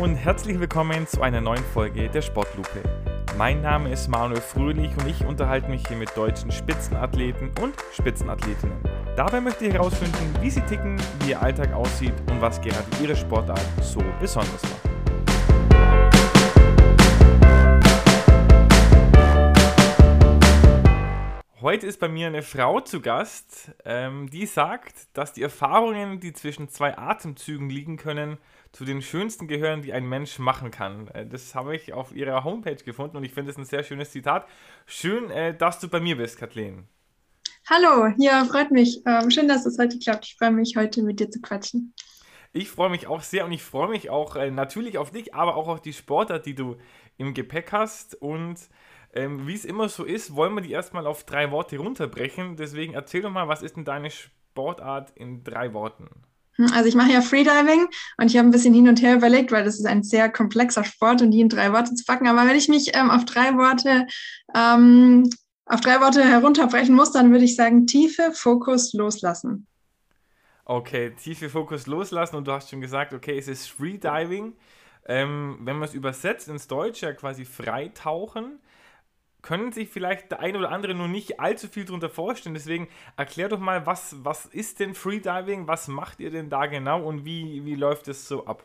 und herzlich willkommen zu einer neuen Folge der Sportlupe. Mein Name ist Manuel Fröhlich und ich unterhalte mich hier mit deutschen Spitzenathleten und Spitzenathletinnen. Dabei möchte ich herausfinden, wie sie ticken, wie ihr Alltag aussieht und was gerade ihre Sportart so besonders macht. Heute ist bei mir eine Frau zu Gast, ähm, die sagt, dass die Erfahrungen, die zwischen zwei Atemzügen liegen können, zu den schönsten gehören, die ein Mensch machen kann. Äh, das habe ich auf ihrer Homepage gefunden und ich finde es ein sehr schönes Zitat. Schön, äh, dass du bei mir bist, Kathleen. Hallo, ja, freut mich. Ähm, schön, dass es heute klappt. Ich freue mich, heute mit dir zu quatschen. Ich freue mich auch sehr und ich freue mich auch äh, natürlich auf dich, aber auch auf die Sportart, die du im Gepäck hast und ähm, wie es immer so ist, wollen wir die erstmal auf drei Worte runterbrechen. Deswegen erzähl doch mal, was ist denn deine Sportart in drei Worten? Also ich mache ja Freediving und ich habe ein bisschen hin und her überlegt, weil das ist ein sehr komplexer Sport und die in drei Worte zu packen. Aber wenn ich mich ähm, auf drei Worte ähm, auf drei Worte herunterbrechen muss, dann würde ich sagen Tiefe, Fokus, Loslassen. Okay, Tiefe, Fokus, Loslassen und du hast schon gesagt, okay, es ist Freediving. Ähm, wenn man es übersetzt ins Deutsche, ja quasi Freitauchen können sich vielleicht der eine oder andere nur nicht allzu viel darunter vorstellen. Deswegen erklär doch mal, was, was ist denn Freediving? Was macht ihr denn da genau und wie, wie läuft es so ab?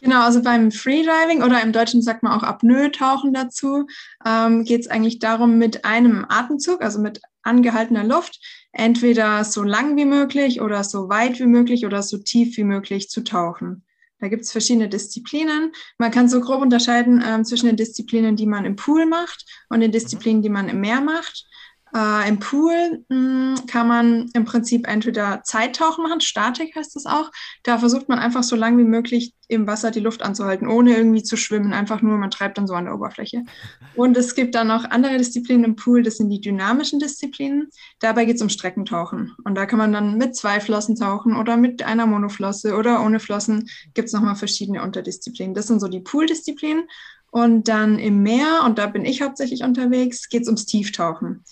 Genau, also beim Freediving oder im Deutschen sagt man auch Apnoe-Tauchen dazu, ähm, geht es eigentlich darum, mit einem Atemzug, also mit angehaltener Luft, entweder so lang wie möglich oder so weit wie möglich oder so tief wie möglich zu tauchen. Da gibt es verschiedene Disziplinen. Man kann so grob unterscheiden ähm, zwischen den Disziplinen, die man im Pool macht und den Disziplinen, die man im Meer macht. Äh, Im Pool mh, hm, kann man im Prinzip entweder Zeittauchen machen, Statik heißt das auch. Da versucht man einfach so lange wie möglich im Wasser die Luft anzuhalten, ohne irgendwie zu schwimmen. Einfach nur, man treibt dann so an der Oberfläche. Und es gibt dann noch andere Disziplinen im Pool, das sind die dynamischen Disziplinen. Dabei geht es um Streckentauchen. Und da kann man dann mit zwei Flossen tauchen oder mit einer Monoflosse oder ohne Flossen. Gibt es nochmal verschiedene Unterdisziplinen. Das sind so die Pool-Disziplinen. Und dann im Meer, und da bin ich hauptsächlich unterwegs, geht es ums Tieftauchen.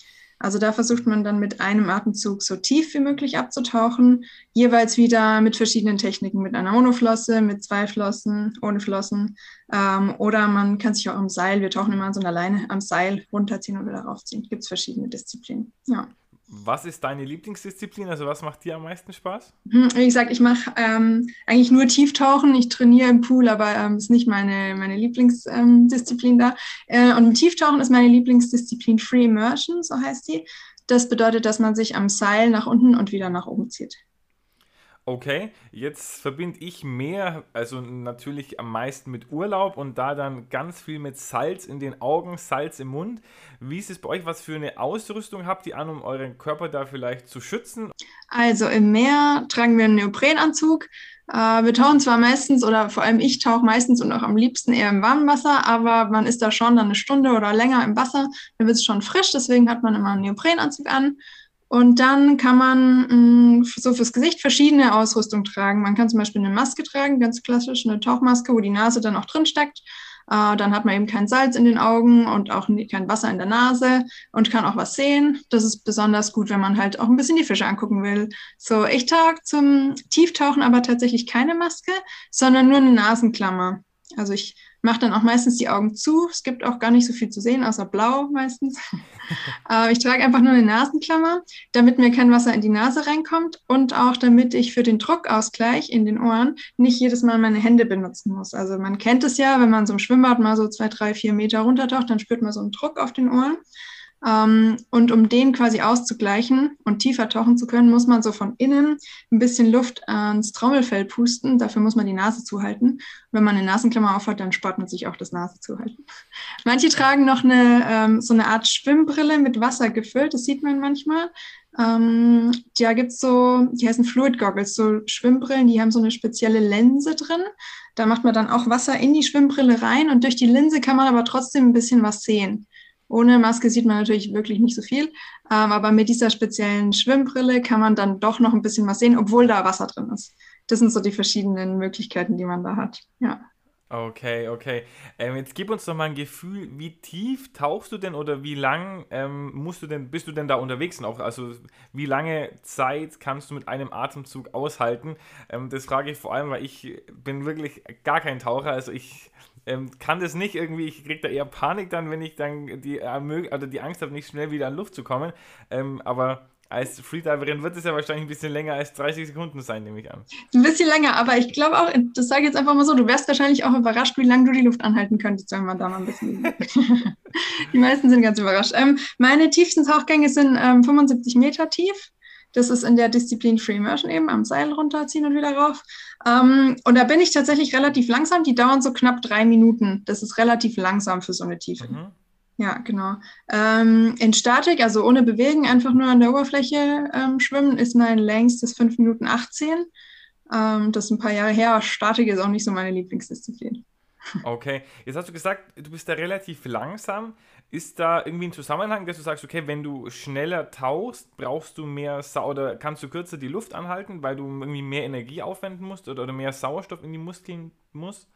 Also da versucht man dann mit einem Atemzug so tief wie möglich abzutauchen, jeweils wieder mit verschiedenen Techniken, mit einer Monoflosse, mit zwei Flossen, ohne Flossen. Ähm, oder man kann sich auch am Seil, wir tauchen immer an so einer Leine, am Seil runterziehen und wieder raufziehen. Gibt es verschiedene Disziplinen. Ja. Was ist deine Lieblingsdisziplin? Also was macht dir am meisten Spaß? Hm, wie gesagt, ich mache ähm, eigentlich nur Tieftauchen. Ich trainiere im Pool, aber ähm, ist nicht meine, meine Lieblingsdisziplin ähm, da. Äh, und im Tieftauchen ist meine Lieblingsdisziplin Free Immersion, so heißt die. Das bedeutet, dass man sich am Seil nach unten und wieder nach oben zieht. Okay, jetzt verbinde ich mehr, also natürlich am meisten mit Urlaub und da dann ganz viel mit Salz in den Augen, Salz im Mund. Wie ist es bei euch? Was für eine Ausrüstung habt ihr an, um euren Körper da vielleicht zu schützen? Also im Meer tragen wir einen Neoprenanzug. Äh, wir tauchen zwar meistens oder vor allem ich tauche meistens und auch am liebsten eher im warmen Wasser, aber man ist da schon dann eine Stunde oder länger im Wasser, dann wird es schon frisch, deswegen hat man immer einen Neoprenanzug an. Und dann kann man mh, mm, so fürs Gesicht verschiedene Ausrüstung tragen. Man kann zum Beispiel eine Maske tragen, ganz klassisch, eine Tauchmaske, wo die Nase dann auch drin steckt. Äh, dann hat man eben kein Salz in den Augen und auch kein Wasser in der Nase und kann auch was sehen. Das ist besonders gut, wenn man halt auch ein bisschen die Fische angucken will. So, ich trage zum Tieftauchen aber tatsächlich keine Maske, sondern nur eine Nasenklammer. Also ich mache dann auch meistens die Augen zu. Es gibt auch gar nicht so viel zu sehen, außer blau meistens. äh, ich trage einfach nur eine Nasenklammer, damit mir kein Wasser in die Nase reinkommt und auch damit ich für den Druckausgleich in den Ohren nicht jedes Mal meine Hände benutzen muss. Also man kennt es ja, wenn man so im Schwimmbad mal so zwei, drei, vier Meter runtertaucht, dann spürt man so einen Druck auf den Ohren. Ähm, und um den quasi auszugleichen und tiefer tauchen zu können, muss man so von innen ein bisschen Luft ans Trommelfell pusten. Dafür muss man die Nase zuhalten. wenn man eine Nasenklammer aufhat, dann spart man sich auch das Nase zuhalten. Manche tragen noch eine, ähm, so eine Art Schwimmbrille mit Wasser gefüllt. Das sieht man manchmal. Ähm, da gibt es so, die heißen Fluid Goggles, so Schwimmbrillen, die haben so eine spezielle Linse drin. Da macht man dann auch Wasser in die Schwimmbrille rein und durch die Linse kann man aber trotzdem ein bisschen was sehen. Ohne Maske sieht man natürlich wirklich nicht so viel, ähm, aber mit dieser speziellen Schwimmbrille kann man dann doch noch ein bisschen was sehen, obwohl da Wasser drin ist. Das sind so die verschiedenen Möglichkeiten, die man da hat. Ja. Okay, okay. Ähm, jetzt gib uns doch mal ein Gefühl, wie tief tauchst du denn oder wie lang ähm, musst du denn, bist du denn da unterwegs noch? Also wie lange Zeit kannst du mit einem Atemzug aushalten? Ähm, das frage ich vor allem, weil ich bin wirklich gar kein Taucher. Also ich ähm, kann das nicht irgendwie, ich kriege da eher Panik dann, wenn ich dann die, äh, also die Angst habe, nicht schnell wieder an Luft zu kommen. Ähm, aber als Freediverin wird es ja wahrscheinlich ein bisschen länger als 30 Sekunden sein, nehme ich an. Ein bisschen länger, aber ich glaube auch, das sage ich jetzt einfach mal so, du wärst wahrscheinlich auch überrascht, wie lange du die Luft anhalten könntest, wenn man da mal ein bisschen. die meisten sind ganz überrascht. Ähm, meine tiefsten Tauchgänge sind ähm, 75 Meter tief. Das ist in der Disziplin Free Immersion eben, am Seil runterziehen und wieder rauf. Ähm, und da bin ich tatsächlich relativ langsam. Die dauern so knapp drei Minuten. Das ist relativ langsam für so eine Tiefe. Mhm. Ja, genau. Ähm, in Statik, also ohne Bewegen, einfach nur an der Oberfläche ähm, schwimmen, ist mein längstes 5 Minuten 18. Ähm, das ist ein paar Jahre her. Statik ist auch nicht so meine Lieblingsdisziplin. Okay, jetzt hast du gesagt, du bist da relativ langsam. Ist da irgendwie ein Zusammenhang, dass du sagst, okay, wenn du schneller tauchst, brauchst du mehr Sau oder kannst du kürzer die Luft anhalten, weil du irgendwie mehr Energie aufwenden musst oder, oder mehr Sauerstoff in die Muskeln musst?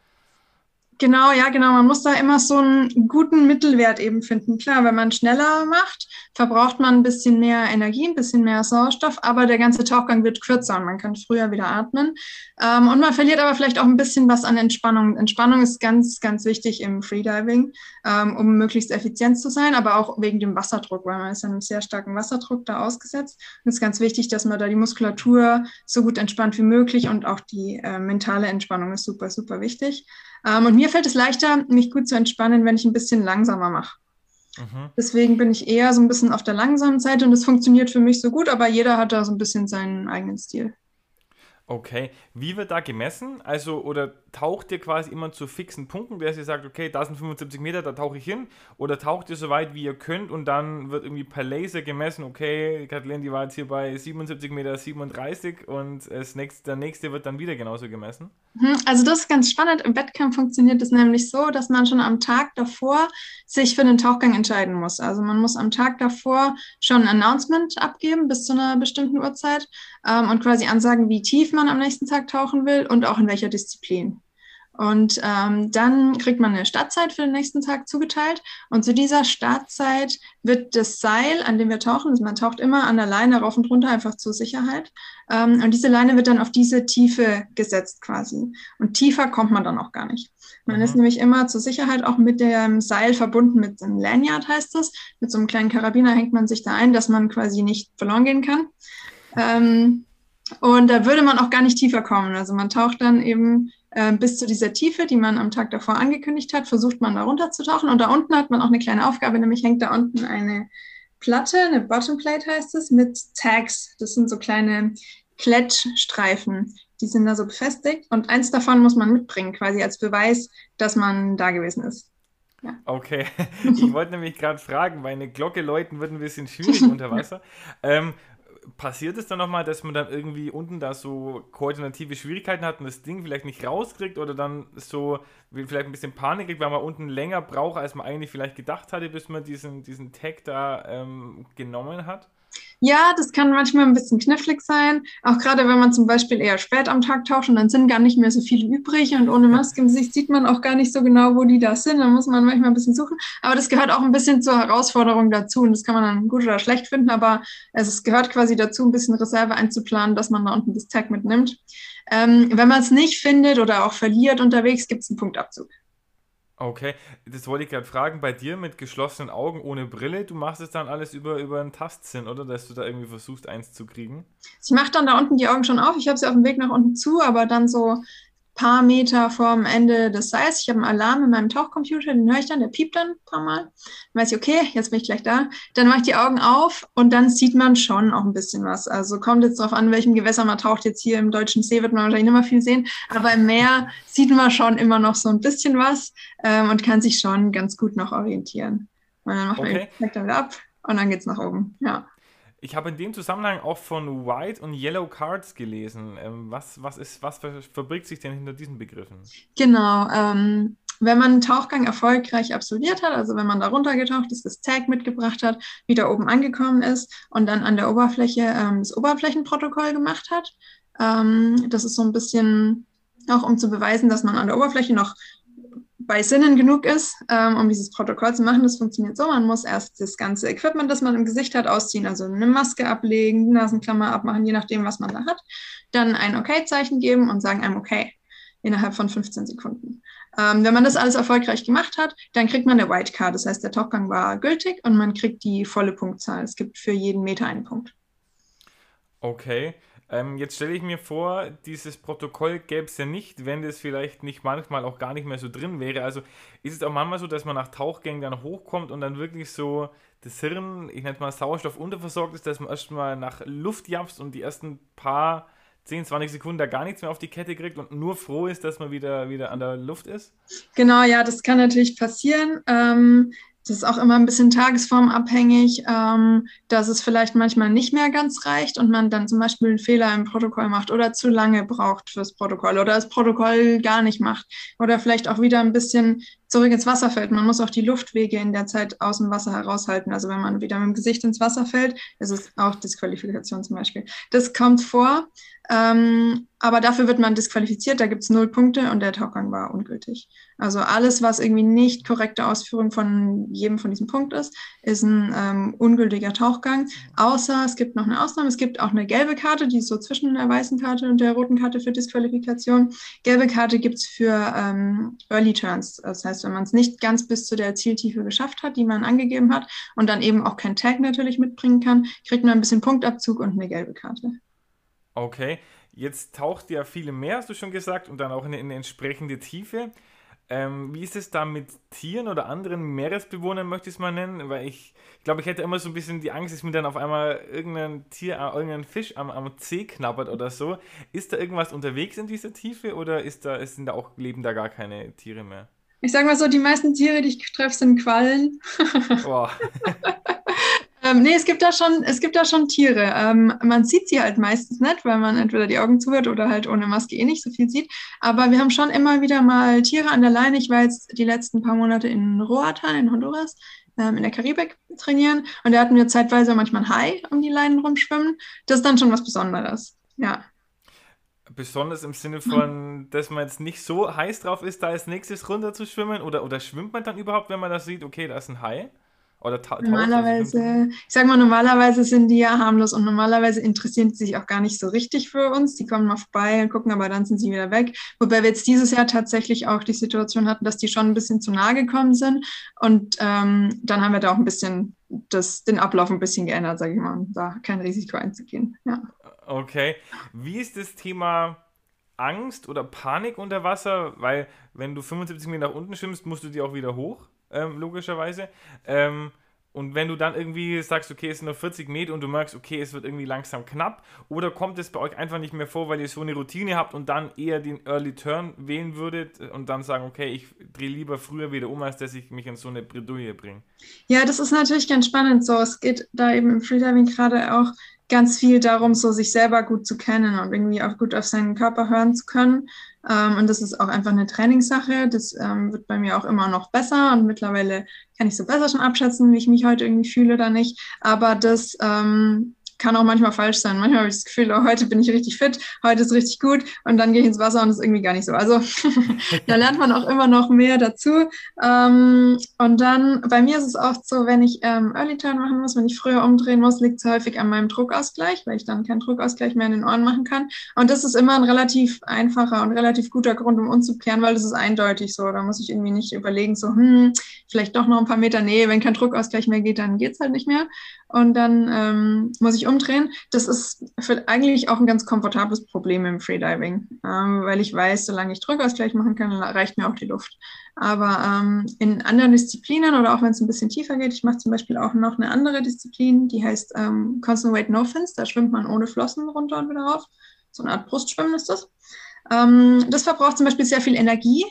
Genau, ja, genau. Man muss da immer so einen guten Mittelwert eben finden. Klar, wenn man schneller macht, verbraucht man ein bisschen mehr Energie, ein bisschen mehr Sauerstoff, aber der ganze Tauchgang wird kürzer und man kann früher wieder atmen. Ähm, und man verliert aber vielleicht auch ein bisschen was an Entspannung. Entspannung ist ganz, ganz wichtig im Freediving, ähm, um möglichst effizient zu sein, aber auch wegen dem Wasserdruck, weil man ist einem sehr starken Wasserdruck da ausgesetzt. Und es ist ganz wichtig, dass man da die Muskulatur so gut entspannt wie möglich und auch die äh, mentale Entspannung ist super, super wichtig. Ähm, und mir fällt es leichter, mich gut zu entspannen, wenn ich ein bisschen langsamer mache. Mhm. Deswegen bin ich eher so ein bisschen auf der langsamen Seite und es funktioniert für mich so gut, aber jeder hat da so ein bisschen seinen eigenen Stil. Okay, wie wird da gemessen? Also, oder taucht ihr quasi immer zu fixen Punkten, der sie sagt, okay, da sind 75 Meter, da tauche ich hin? Oder taucht ihr so weit, wie ihr könnt und dann wird irgendwie per Laser gemessen, okay, Kathleen, die war jetzt hier bei 77 Meter 37 und das nächste, der nächste wird dann wieder genauso gemessen? Mhm, also, das ist ganz spannend. Im Wettkampf funktioniert es nämlich so, dass man schon am Tag davor sich für den Tauchgang entscheiden muss. Also, man muss am Tag davor schon ein Announcement abgeben bis zu einer bestimmten Uhrzeit ähm, und quasi ansagen, wie tief man am nächsten Tag tauchen will und auch in welcher Disziplin. Und ähm, dann kriegt man eine Startzeit für den nächsten Tag zugeteilt. Und zu dieser Startzeit wird das Seil, an dem wir tauchen, also man taucht immer an der Leine rauf und runter, einfach zur Sicherheit. Ähm, und diese Leine wird dann auf diese Tiefe gesetzt quasi. Und tiefer kommt man dann auch gar nicht. Man mhm. ist nämlich immer zur Sicherheit auch mit dem Seil verbunden, mit einem Lanyard heißt das. Mit so einem kleinen Karabiner hängt man sich da ein, dass man quasi nicht verloren gehen kann. Ähm, und da würde man auch gar nicht tiefer kommen. Also man taucht dann eben äh, bis zu dieser Tiefe, die man am Tag davor angekündigt hat, versucht man da runter zu tauchen. Und da unten hat man auch eine kleine Aufgabe, nämlich hängt da unten eine Platte, eine Bottomplate heißt es, mit Tags. Das sind so kleine Klettstreifen. Die sind da so befestigt und eins davon muss man mitbringen, quasi als Beweis, dass man da gewesen ist. Ja. Okay, ich wollte nämlich gerade fragen, weil eine Glocke läuten wird ein bisschen schwierig unter Wasser. Ähm, passiert es dann nochmal, dass man dann irgendwie unten da so koordinative Schwierigkeiten hat und das Ding vielleicht nicht rauskriegt oder dann so vielleicht ein bisschen Panik kriegt, weil man unten länger braucht, als man eigentlich vielleicht gedacht hatte, bis man diesen, diesen Tag da ähm, genommen hat? Ja, das kann manchmal ein bisschen knifflig sein. Auch gerade wenn man zum Beispiel eher spät am Tag taucht und dann sind gar nicht mehr so viele übrig und ohne Maske im Gesicht sieht man auch gar nicht so genau, wo die da sind. Dann muss man manchmal ein bisschen suchen. Aber das gehört auch ein bisschen zur Herausforderung dazu und das kann man dann gut oder schlecht finden. Aber es gehört quasi dazu, ein bisschen Reserve einzuplanen, dass man da unten das Tag mitnimmt. Ähm, wenn man es nicht findet oder auch verliert unterwegs, gibt es einen Punktabzug. Okay, das wollte ich gerade fragen, bei dir mit geschlossenen Augen ohne Brille, du machst es dann alles über, über einen Tastsinn, oder? Dass du da irgendwie versuchst, eins zu kriegen? Ich mache dann da unten die Augen schon auf. Ich habe sie auf dem Weg nach unten zu, aber dann so paar Meter vorm Ende des Seils. Ich habe einen Alarm in meinem Tauchcomputer, den höre ich dann, der piept dann ein paar Mal. Dann weiß ich, okay, jetzt bin ich gleich da. Dann mache ich die Augen auf und dann sieht man schon auch ein bisschen was. Also kommt jetzt darauf an, welchem Gewässer man taucht. Jetzt hier im deutschen See wird man wahrscheinlich nicht mehr viel sehen, aber im Meer sieht man schon immer noch so ein bisschen was ähm, und kann sich schon ganz gut noch orientieren. Und dann macht okay. man dann wieder ab und dann geht es nach oben. Ja. Ich habe in dem Zusammenhang auch von White und Yellow Cards gelesen. Ähm, was, was, ist, was verbirgt sich denn hinter diesen Begriffen? Genau. Ähm, wenn man einen Tauchgang erfolgreich absolviert hat, also wenn man da runtergetaucht ist, das Tag mitgebracht hat, wieder oben angekommen ist und dann an der Oberfläche ähm, das Oberflächenprotokoll gemacht hat, ähm, das ist so ein bisschen auch um zu beweisen, dass man an der Oberfläche noch bei Sinnen genug ist, ähm, um dieses Protokoll zu machen. Das funktioniert so, man muss erst das ganze Equipment, das man im Gesicht hat, ausziehen, also eine Maske ablegen, Nasenklammer abmachen, je nachdem, was man da hat, dann ein Okay-Zeichen geben und sagen einem Okay innerhalb von 15 Sekunden. Ähm, wenn man das alles erfolgreich gemacht hat, dann kriegt man eine White Card. Das heißt, der Tauchgang war gültig und man kriegt die volle Punktzahl. Es gibt für jeden Meter einen Punkt. Okay. Ähm, jetzt stelle ich mir vor, dieses Protokoll gäbe es ja nicht, wenn das vielleicht nicht manchmal auch gar nicht mehr so drin wäre. Also ist es auch manchmal so, dass man nach Tauchgängen dann hochkommt und dann wirklich so das Hirn, ich nenne es mal Sauerstoff unterversorgt ist, dass man erstmal nach Luft japst und die ersten paar 10, 20 Sekunden da gar nichts mehr auf die Kette kriegt und nur froh ist, dass man wieder, wieder an der Luft ist? Genau, ja, das kann natürlich passieren. Ähm, das ist auch immer ein bisschen tagesformabhängig, ähm, dass es vielleicht manchmal nicht mehr ganz reicht und man dann zum Beispiel einen Fehler im Protokoll macht oder zu lange braucht fürs Protokoll oder das Protokoll gar nicht macht oder vielleicht auch wieder ein bisschen zurück ins Wasser fällt. Man muss auch die Luftwege in der Zeit aus dem Wasser heraushalten. Also wenn man wieder mit dem Gesicht ins Wasser fällt, ist es auch Disqualifikation zum Beispiel. Das kommt vor. Ähm, aber dafür wird man disqualifiziert, da gibt es null Punkte und der Tauchgang war ungültig. Also alles, was irgendwie nicht korrekte Ausführung von jedem von diesen Punkten ist, ist ein ähm, ungültiger Tauchgang. Außer es gibt noch eine Ausnahme, es gibt auch eine gelbe Karte, die ist so zwischen der weißen Karte und der roten Karte für Disqualifikation. Gelbe Karte gibt es für ähm, Early Turns. Das heißt, wenn man es nicht ganz bis zu der Zieltiefe geschafft hat, die man angegeben hat und dann eben auch kein Tag natürlich mitbringen kann, kriegt man ein bisschen Punktabzug und eine gelbe Karte. Okay, jetzt taucht ja viele mehr, hast du schon gesagt, und dann auch in eine entsprechende Tiefe. Ähm, wie ist es da mit Tieren oder anderen Meeresbewohnern, möchte ich es mal nennen? Weil ich, ich glaube, ich hätte immer so ein bisschen die Angst, dass mir dann auf einmal irgendein Tier, äh, irgendein Fisch am, am Zeh knabbert oder so. Ist da irgendwas unterwegs in dieser Tiefe oder ist da, sind da auch, leben da gar keine Tiere mehr? Ich sage mal so, die meisten Tiere, die ich treffe, sind Quallen. Boah. Ähm, nee, es gibt da schon, es gibt da schon Tiere. Ähm, man sieht sie halt meistens nicht, weil man entweder die Augen zu hat oder halt ohne Maske eh nicht so viel sieht. Aber wir haben schon immer wieder mal Tiere an der Leine. Ich war jetzt die letzten paar Monate in Roatan in Honduras ähm, in der Karibik trainieren und da hatten wir zeitweise manchmal ein Hai um die Leinen rumschwimmen. Das ist dann schon was Besonderes. Ja. Besonders im Sinne von, dass man jetzt nicht so heiß drauf ist, da als nächstes runter zu schwimmen? Oder, oder schwimmt man dann überhaupt, wenn man das sieht, okay, da ist ein Hai? Oder normalerweise, ich sag mal, normalerweise sind die ja harmlos und normalerweise interessieren sie sich auch gar nicht so richtig für uns. Die kommen mal vorbei und gucken, aber dann sind sie wieder weg. Wobei wir jetzt dieses Jahr tatsächlich auch die Situation hatten, dass die schon ein bisschen zu nahe gekommen sind. Und ähm, dann haben wir da auch ein bisschen das, den Ablauf ein bisschen geändert, sage ich mal, um da kein Risiko einzugehen. Ja. Okay. Wie ist das Thema Angst oder Panik unter Wasser? Weil, wenn du 75 Meter nach unten schwimmst, musst du die auch wieder hoch ähm, logischerweise. Ähm, und wenn du dann irgendwie sagst, okay, es sind nur 40 Meter und du merkst, okay, es wird irgendwie langsam knapp, oder kommt es bei euch einfach nicht mehr vor, weil ihr so eine Routine habt und dann eher den Early Turn wählen würdet und dann sagen, okay, ich drehe lieber früher wieder um, als dass ich mich in so eine Bredouille bringe? Ja, das ist natürlich ganz spannend so. Es geht da eben im Freediving gerade auch ganz viel darum, so sich selber gut zu kennen und irgendwie auch gut auf seinen Körper hören zu können. Ähm, und das ist auch einfach eine Trainingssache. Das ähm, wird bei mir auch immer noch besser und mittlerweile kann ich so besser schon abschätzen, wie ich mich heute irgendwie fühle oder nicht. Aber das ähm, kann auch manchmal falsch sein. Manchmal habe ich das Gefühl, oh, heute bin ich richtig fit, heute ist richtig gut und dann gehe ich ins Wasser und ist irgendwie gar nicht so. Also da lernt man auch immer noch mehr dazu. Ähm, und dann, bei mir ist es auch so, wenn ich ähm, Early Turn machen muss, wenn ich früher umdrehen muss, liegt es häufig an meinem Druckausgleich, weil ich dann keinen Druckausgleich mehr in den Ohren machen kann. Und das ist immer ein relativ einfacher und relativ guter Grund, um umzukehren, weil das ist eindeutig so. Da muss ich irgendwie nicht überlegen, so, hm, vielleicht doch noch ein paar Meter, nee, wenn kein Druckausgleich mehr geht, dann geht es halt nicht mehr. Und dann ähm, muss ich umdrehen. Das ist für eigentlich auch ein ganz komfortables Problem im Freediving, ähm, weil ich weiß, solange ich Drückausgleich machen kann, reicht mir auch die Luft. Aber ähm, in anderen Disziplinen oder auch wenn es ein bisschen tiefer geht, ich mache zum Beispiel auch noch eine andere Disziplin, die heißt ähm, Constant Weight No Fins. Da schwimmt man ohne Flossen runter und wieder rauf. So eine Art Brustschwimmen ist das. Ähm, das verbraucht zum Beispiel sehr viel Energie.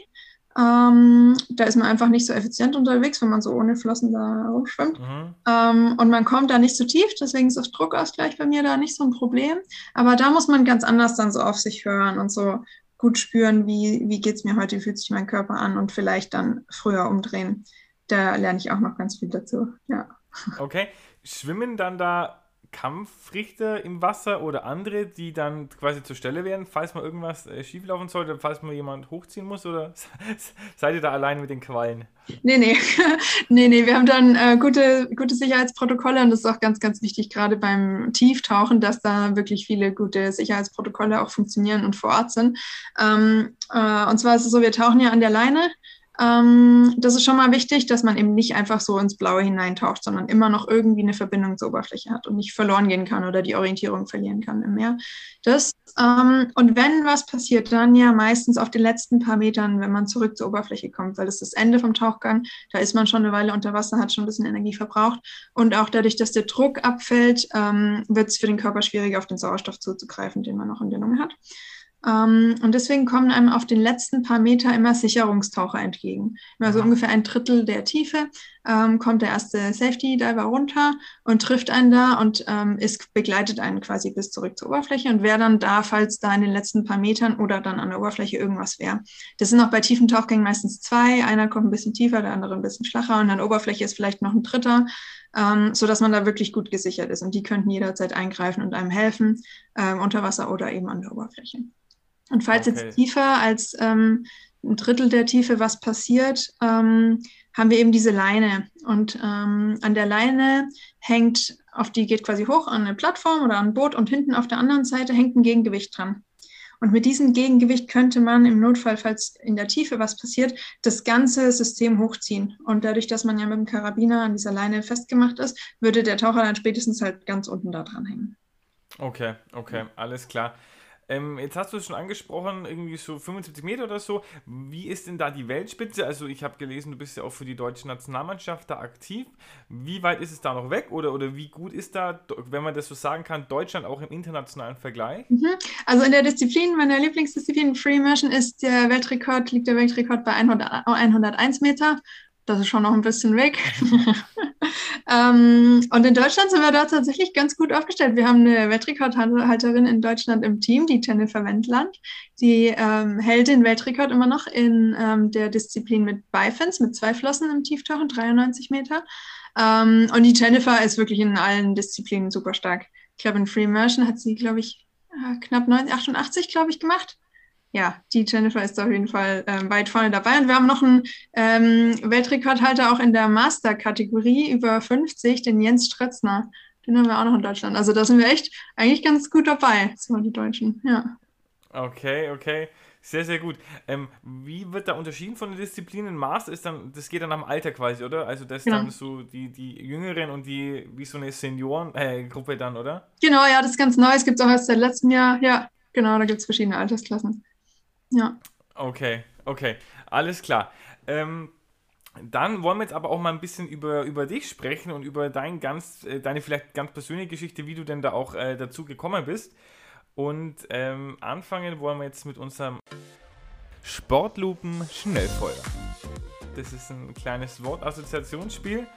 Ähm, da ist man einfach nicht so effizient unterwegs, wenn man so ohne Flossen da rumschwimmt. Mhm. Ähm, und man kommt da nicht so tief, deswegen ist das Druckausgleich bei mir da nicht so ein Problem. Aber da muss man ganz anders dann so auf sich hören und so gut spüren, wie, wie geht es mir heute, wie fühlt sich mein Körper an und vielleicht dann früher umdrehen. Da lerne ich auch noch ganz viel dazu. Ja. Okay. Schwimmen dann da Kampfrichter im Wasser oder andere, die dann quasi zur Stelle werden, falls mal irgendwas äh, schieflaufen sollte, falls mal jemand hochziehen muss? Oder seid ihr da allein mit den Quallen? Nee, nee. nee, nee. Wir haben dann äh, gute, gute Sicherheitsprotokolle und das ist auch ganz, ganz wichtig, gerade beim Tieftauchen, dass da wirklich viele gute Sicherheitsprotokolle auch funktionieren und vor Ort sind. Ähm, äh, und zwar ist es so, wir tauchen ja an der Leine ähm, das ist schon mal wichtig, dass man eben nicht einfach so ins Blaue hineintaucht, sondern immer noch irgendwie eine Verbindung zur Oberfläche hat und nicht verloren gehen kann oder die Orientierung verlieren kann im Meer. Das, ähm, und wenn was passiert, dann ja meistens auf den letzten paar Metern, wenn man zurück zur Oberfläche kommt, weil das ist das Ende vom Tauchgang. Da ist man schon eine Weile unter Wasser, hat schon ein bisschen Energie verbraucht. Und auch dadurch, dass der Druck abfällt, ähm, wird es für den Körper schwieriger, auf den Sauerstoff zuzugreifen, den man noch in der Lunge hat. Ähm, und deswegen kommen einem auf den letzten paar Meter immer Sicherungstaucher entgegen. Immer so ungefähr ein Drittel der Tiefe ähm, kommt der erste Safety Diver runter und trifft einen da und ähm, ist, begleitet einen quasi bis zurück zur Oberfläche und wer dann da, falls da in den letzten paar Metern oder dann an der Oberfläche irgendwas wäre. Das sind auch bei tiefen Tauchgängen meistens zwei. Einer kommt ein bisschen tiefer, der andere ein bisschen flacher und an der Oberfläche ist vielleicht noch ein dritter. Ähm, so dass man da wirklich gut gesichert ist. Und die könnten jederzeit eingreifen und einem helfen, ähm, unter Wasser oder eben an der Oberfläche. Und falls okay. jetzt tiefer als ähm, ein Drittel der Tiefe was passiert, ähm, haben wir eben diese Leine. Und ähm, an der Leine hängt, auf die geht quasi hoch an eine Plattform oder an ein Boot und hinten auf der anderen Seite hängt ein Gegengewicht dran. Und mit diesem Gegengewicht könnte man im Notfall, falls in der Tiefe was passiert, das ganze System hochziehen. Und dadurch, dass man ja mit dem Karabiner an dieser Leine festgemacht ist, würde der Taucher dann spätestens halt ganz unten da dran hängen. Okay, okay, alles klar. Ähm, jetzt hast du es schon angesprochen, irgendwie so 75 Meter oder so. Wie ist denn da die Weltspitze? Also ich habe gelesen, du bist ja auch für die deutsche Nationalmannschaft da aktiv. Wie weit ist es da noch weg oder, oder wie gut ist da, wenn man das so sagen kann, Deutschland auch im internationalen Vergleich? Mhm. Also in der Disziplin, meiner Lieblingsdisziplin Free Immersion ist der Weltrekord, liegt der Weltrekord bei 100, 101 Meter das ist schon noch ein bisschen weg. ähm, und in Deutschland sind wir da tatsächlich ganz gut aufgestellt. Wir haben eine Weltrekordhalterin in Deutschland im Team, die Jennifer Wendland. Die ähm, hält den Weltrekord immer noch in ähm, der Disziplin mit Beifins, mit zwei Flossen im Tieftauchen, 93 Meter. Ähm, und die Jennifer ist wirklich in allen Disziplinen super stark. Ich glaube, in Free Immersion hat sie, glaube ich, äh, knapp 90, 88, glaube ich, gemacht ja, die Jennifer ist auf jeden Fall ähm, weit vorne dabei. Und wir haben noch einen ähm, Weltrekordhalter auch in der Master-Kategorie über 50, den Jens Strötzner. Den haben wir auch noch in Deutschland. Also da sind wir echt eigentlich ganz gut dabei, so die Deutschen, ja. Okay, okay. Sehr, sehr gut. Ähm, wie wird da unterschieden von den Disziplinen? Master ist dann, das geht dann am Alter quasi, oder? Also das genau. dann so die, die Jüngeren und die, wie so eine Seniorengruppe äh, dann, oder? Genau, ja, das ist ganz neu. Es gibt es auch erst seit letztem Jahr. Ja, genau, da gibt es verschiedene Altersklassen. Ja. Okay, okay, alles klar. Ähm, dann wollen wir jetzt aber auch mal ein bisschen über, über dich sprechen und über dein ganz, äh, deine vielleicht ganz persönliche Geschichte, wie du denn da auch äh, dazu gekommen bist. Und ähm, anfangen wollen wir jetzt mit unserem Sportlupen Schnellfeuer. Das ist ein kleines Wortassoziationsspiel.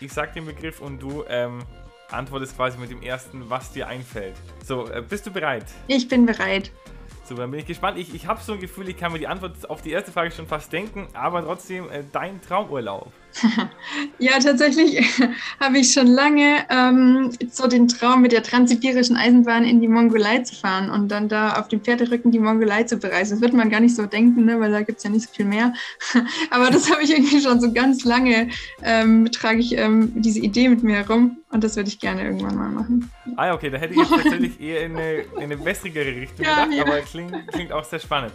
Ich sag den Begriff und du ähm, antwortest quasi mit dem ersten, was dir einfällt. So, äh, bist du bereit? Ich bin bereit. Dann bin ich gespannt. Ich, ich habe so ein Gefühl, ich kann mir die Antwort auf die erste Frage schon fast denken, aber trotzdem äh, dein Traumurlaub. ja, tatsächlich habe ich schon lange ähm, so den Traum, mit der transsibirischen Eisenbahn in die Mongolei zu fahren und dann da auf dem Pferderücken die Mongolei zu bereisen. Das wird man gar nicht so denken, ne, weil da gibt es ja nicht so viel mehr. Aber das habe ich irgendwie schon so ganz lange, ähm, trage ich ähm, diese Idee mit mir herum und das würde ich gerne irgendwann mal machen. Ah, okay, da hätte ich tatsächlich eher in eine, in eine wässrigere Richtung ja, gedacht, ja. aber klingt, klingt auch sehr spannend.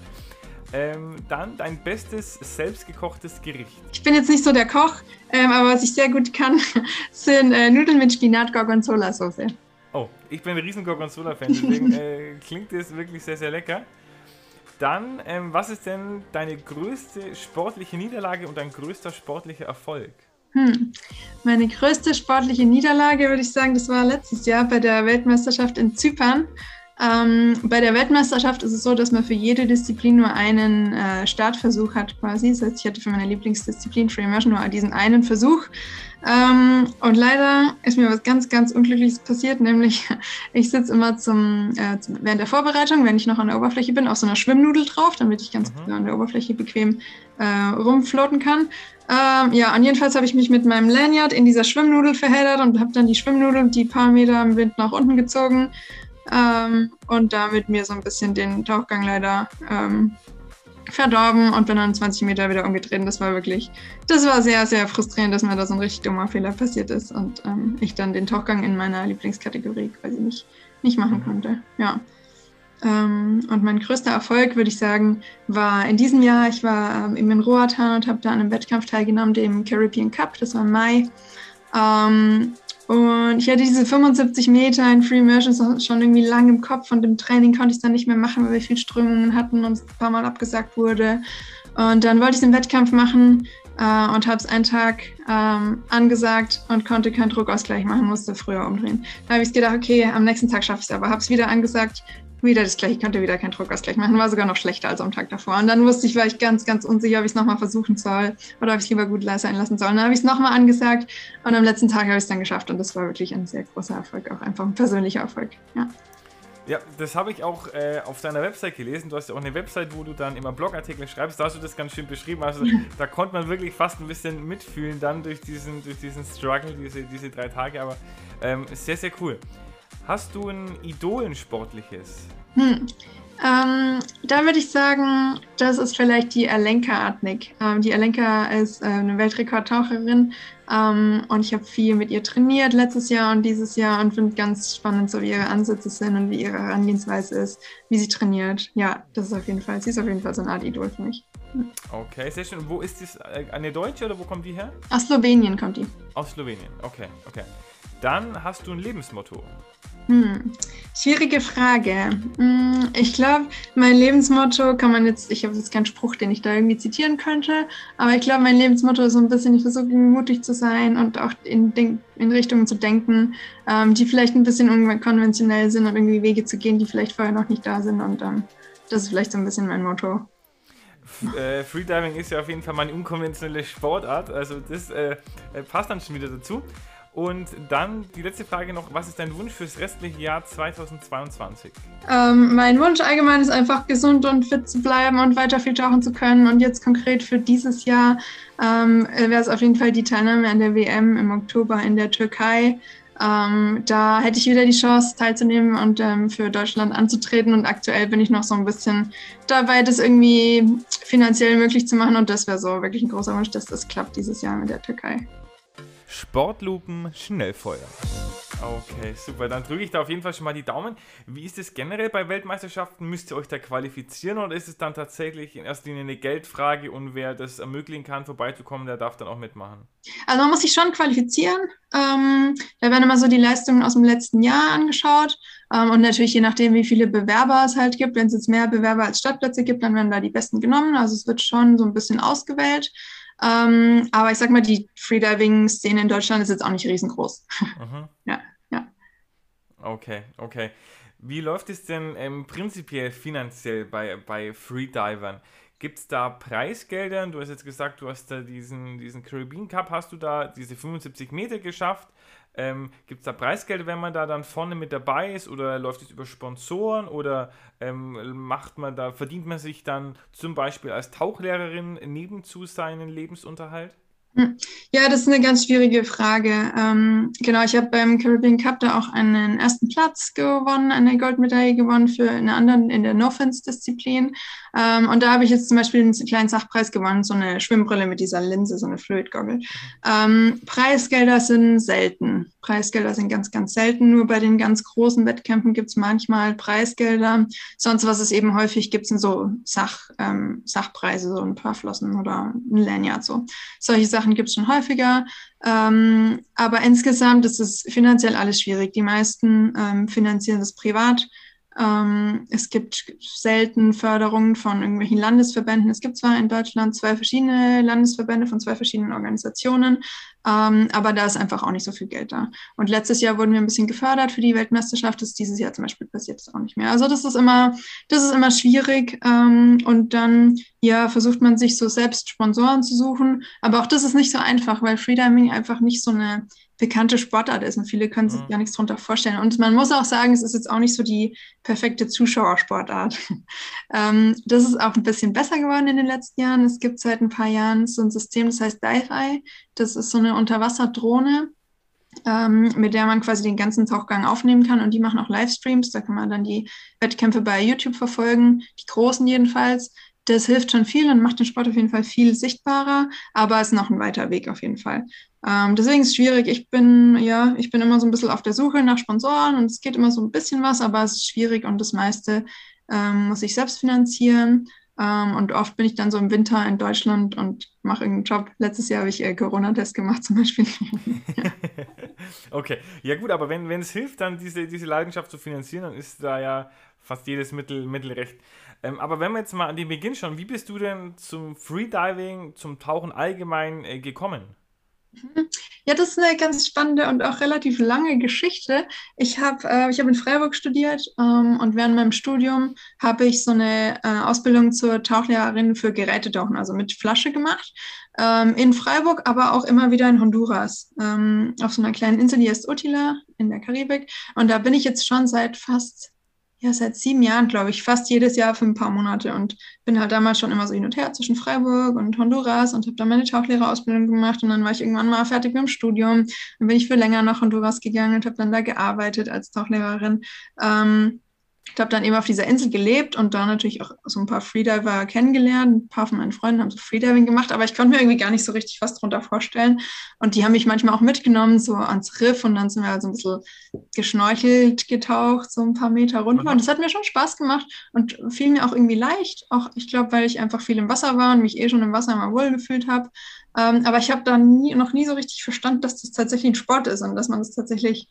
Ähm, dann dein bestes selbstgekochtes Gericht. Ich bin jetzt nicht so der Koch, ähm, aber was ich sehr gut kann, sind äh, Nudeln mit Spinat-Gorgonzola-Soße. Oh, ich bin ein riesen Gorgonzola-Fan, deswegen äh, klingt das wirklich sehr, sehr lecker. Dann, ähm, was ist denn deine größte sportliche Niederlage und dein größter sportlicher Erfolg? Hm. Meine größte sportliche Niederlage, würde ich sagen, das war letztes Jahr bei der Weltmeisterschaft in Zypern. Ähm, bei der Weltmeisterschaft ist es so, dass man für jede Disziplin nur einen äh, Startversuch hat quasi. Das heißt, ich hatte für meine Lieblingsdisziplin Free Immersion nur diesen einen Versuch. Ähm, und leider ist mir was ganz, ganz Unglückliches passiert, nämlich ich sitze immer zum, äh, zum, während der Vorbereitung, wenn ich noch an der Oberfläche bin, auf so einer Schwimmnudel drauf, damit ich ganz mhm. an der Oberfläche bequem äh, rumfloaten kann. Ähm, ja, und jedenfalls habe ich mich mit meinem Lanyard in dieser Schwimmnudel verheddert und habe dann die Schwimmnudel die paar Meter im Wind nach unten gezogen ähm, und damit mir so ein bisschen den Tauchgang leider ähm, verdorben und bin dann 20 Meter wieder umgedreht. Das war wirklich, das war sehr, sehr frustrierend, dass mir da so ein richtig dummer Fehler passiert ist und ähm, ich dann den Tauchgang in meiner Lieblingskategorie quasi nicht, nicht machen konnte. Ja. Ähm, und mein größter Erfolg, würde ich sagen, war in diesem Jahr. Ich war ähm, in Roatan und habe da an einem Wettkampf teilgenommen, dem Caribbean Cup. Das war im Mai. Ähm, und ich hatte diese 75 Meter in Free Immersion schon irgendwie lang im Kopf und im Training konnte ich es dann nicht mehr machen, weil wir viel Strömungen hatten und es ein paar Mal abgesagt wurde. Und dann wollte ich den Wettkampf machen äh, und habe es einen Tag ähm, angesagt und konnte keinen Druckausgleich machen, musste früher umdrehen. Da habe ich gedacht, okay, am nächsten Tag schaffe ich es aber. Habe es wieder angesagt, wieder das gleiche, ich konnte wieder keinen Druckausgleich machen, war sogar noch schlechter als am Tag davor. Und dann wusste ich, war ich ganz, ganz unsicher, ob ich es nochmal versuchen soll oder ob ich es lieber gut sein lassen soll. Und dann habe ich es nochmal angesagt und am letzten Tag habe ich es dann geschafft und das war wirklich ein sehr großer Erfolg, auch einfach ein persönlicher Erfolg. Ja. Ja, das habe ich auch äh, auf deiner Website gelesen. Du hast ja auch eine Website, wo du dann immer Blogartikel schreibst. Da hast du das ganz schön beschrieben. Also da konnte man wirklich fast ein bisschen mitfühlen dann durch diesen, durch diesen Struggle, diese, diese drei Tage. Aber ähm, sehr, sehr cool. Hast du ein Idol, ein sportliches? Hm. Ähm, da würde ich sagen, das ist vielleicht die Alenka Adnik. Ähm, die Alenka ist äh, eine Weltrekordtaucherin ähm, und ich habe viel mit ihr trainiert letztes Jahr und dieses Jahr und finde ganz spannend, so wie ihre Ansätze sind und wie ihre Herangehensweise ist, wie sie trainiert. Ja, das ist auf jeden Fall, sie ist auf jeden Fall so eine Art Idol für mich. Okay, sehr schön. Wo ist das? Äh, eine Deutsche oder wo kommt die her? Aus Slowenien kommt die. Aus Slowenien, okay, okay. Dann hast du ein Lebensmotto. Hm. Schwierige Frage. Hm, ich glaube, mein Lebensmotto kann man jetzt, ich habe jetzt keinen Spruch, den ich da irgendwie zitieren könnte, aber ich glaube, mein Lebensmotto ist so ein bisschen, ich versuche mutig zu sein und auch in, in Richtungen zu denken, ähm, die vielleicht ein bisschen unkonventionell sind und irgendwie Wege zu gehen, die vielleicht vorher noch nicht da sind. Und ähm, das ist vielleicht so ein bisschen mein Motto. Äh, Freediving ist ja auf jeden Fall meine unkonventionelle Sportart, also das äh, äh passt dann schon wieder dazu. Und dann die letzte Frage noch: Was ist dein Wunsch fürs restliche Jahr 2022? Ähm, mein Wunsch allgemein ist einfach, gesund und fit zu bleiben und weiter viel tauchen zu können. Und jetzt konkret für dieses Jahr ähm, wäre es auf jeden Fall die Teilnahme an der WM im Oktober in der Türkei. Ähm, da hätte ich wieder die Chance teilzunehmen und ähm, für Deutschland anzutreten. Und aktuell bin ich noch so ein bisschen dabei, das irgendwie finanziell möglich zu machen. Und das wäre so wirklich ein großer Wunsch, dass das klappt dieses Jahr mit der Türkei. Sportlupen Schnellfeuer. Okay, super. Dann drücke ich da auf jeden Fall schon mal die Daumen. Wie ist es generell bei Weltmeisterschaften? Müsst ihr euch da qualifizieren oder ist es dann tatsächlich in erster Linie eine Geldfrage und wer das ermöglichen kann, vorbeizukommen, der darf dann auch mitmachen? Also man muss sich schon qualifizieren. Ähm, da werden immer so die Leistungen aus dem letzten Jahr angeschaut. Ähm, und natürlich je nachdem, wie viele Bewerber es halt gibt. Wenn es jetzt mehr Bewerber als Startplätze gibt, dann werden da die besten genommen. Also es wird schon so ein bisschen ausgewählt. Ähm, aber ich sag mal, die Freediving-Szene in Deutschland ist jetzt auch nicht riesengroß. Mhm. ja, ja. Okay, okay. Wie läuft es denn ähm, prinzipiell finanziell bei, bei Freedivern? Gibt es da Preisgelder? Du hast jetzt gesagt, du hast da diesen, diesen Caribbean Cup, hast du da diese 75 Meter geschafft. Ähm, Gibt es da Preisgelder, wenn man da dann vorne mit dabei ist oder läuft es über Sponsoren oder ähm, macht man da, verdient man sich dann zum Beispiel als Tauchlehrerin nebenzu seinen Lebensunterhalt? Hm. Ja, das ist eine ganz schwierige Frage. Ähm, genau, ich habe beim Caribbean Cup da auch einen ersten Platz gewonnen, eine Goldmedaille gewonnen für eine andere in der No-Fence-Disziplin. Ähm, und da habe ich jetzt zum Beispiel einen kleinen Sachpreis gewonnen, so eine Schwimmbrille mit dieser Linse, so eine Fluid Goggle. Ähm, Preisgelder sind selten. Preisgelder sind ganz, ganz selten. Nur bei den ganz großen Wettkämpfen gibt es manchmal Preisgelder. Sonst, was es eben häufig gibt, sind so Sach, ähm, Sachpreise, so ein paar Flossen oder ein Lanyard. So. Solche Sachen gibt es schon häufiger. Ähm, aber insgesamt ist es finanziell alles schwierig. Die meisten ähm, finanzieren das privat Ähm, es gibt selten Förderungen von irgendwelchen Landesverbänden. Es gibt zwar in Deutschland zwei verschiedene Landesverbände von zwei verschiedenen Organisationen, ähm, aber da ist einfach auch nicht so viel Geld da. Und letztes Jahr wurden wir ein bisschen gefördert für die Weltmeisterschaft. Das dieses Jahr zum Beispiel passiert das auch nicht mehr. Also das ist immer, das ist immer schwierig. Ähm, und dann ja, versucht man sich so selbst Sponsoren zu suchen. Aber auch das ist nicht so einfach, weil Freediving einfach nicht so eine bekannte Sportart ist und viele können sich mhm. gar nichts darunter vorstellen. Und man muss auch sagen, es ist jetzt auch nicht so die perfekte Zuschauersportart. ähm, das ist auch ein bisschen besser geworden in den letzten Jahren. Es gibt seit ein paar Jahren so ein System, das heißt Dive-Eye. Das ist so eine Unterwasserdrohne, ähm, mit der man quasi den ganzen Tauchgang aufnehmen kann. Und die machen auch Livestreams. Da kann man dann die Wettkämpfe bei YouTube verfolgen, die großen jedenfalls. Das hilft schon viel und macht den Sport auf jeden Fall viel sichtbarer, aber es ist noch ein weiter Weg auf jeden Fall. Ähm, deswegen ist es schwierig. Ich bin, ja, ich bin immer so ein bisschen auf der Suche nach Sponsoren und es geht immer so ein bisschen was, aber es ist schwierig und das meiste ähm, muss ich selbst finanzieren. Ähm, und oft bin ich dann so im Winter in Deutschland und mache irgendeinen Job. Letztes Jahr habe ich äh, Corona-Test gemacht zum Beispiel. okay, ja gut, aber wenn es hilft, dann diese, diese Leidenschaft zu finanzieren, dann ist da ja fast jedes Mittel, Mittel recht. Ähm, aber wenn wir jetzt mal an den Beginn schauen, wie bist du denn zum Freediving, zum Tauchen allgemein äh, gekommen? Ja, das ist eine ganz spannende und auch relativ lange Geschichte. Ich habe äh, hab in Freiburg studiert ähm, und während meinem Studium habe ich so eine äh, Ausbildung zur Tauchlehrerin für Gerätetauchen, also mit Flasche gemacht. Ähm, in Freiburg, aber auch immer wieder in Honduras, ähm, auf so einer kleinen Insel, die heißt Utila in der Karibik. Und da bin ich jetzt schon seit fast ja, seit sieben Jahren, glaube ich, fast jedes Jahr für ein paar Monate und bin halt damals schon immer so hin und her zwischen Freiburg und Honduras und habe dann meine Tauchlehrerausbildung gemacht und dann war ich irgendwann mal fertig mit dem Studium. Dann bin ich für länger nach Honduras gegangen und habe dann da gearbeitet als Tauchlehrerin. Ähm, ich habe dann eben auf dieser Insel gelebt und da natürlich auch so ein paar Freediver kennengelernt. Ein paar von meinen Freunden haben so Freediving gemacht, aber ich konnte mir irgendwie gar nicht so richtig was darunter vorstellen. Und die haben mich manchmal auch mitgenommen, so ans Riff und dann sind wir halt so ein bisschen geschnorchelt, getaucht, so ein paar Meter runter. Und das hat mir schon Spaß gemacht und fiel mir auch irgendwie leicht. Auch ich glaube, weil ich einfach viel im Wasser war und mich eh schon im Wasser immer wohl gefühlt habe. Ähm, aber ich habe da nie, noch nie so richtig verstanden, dass das tatsächlich ein Sport ist und dass man das tatsächlich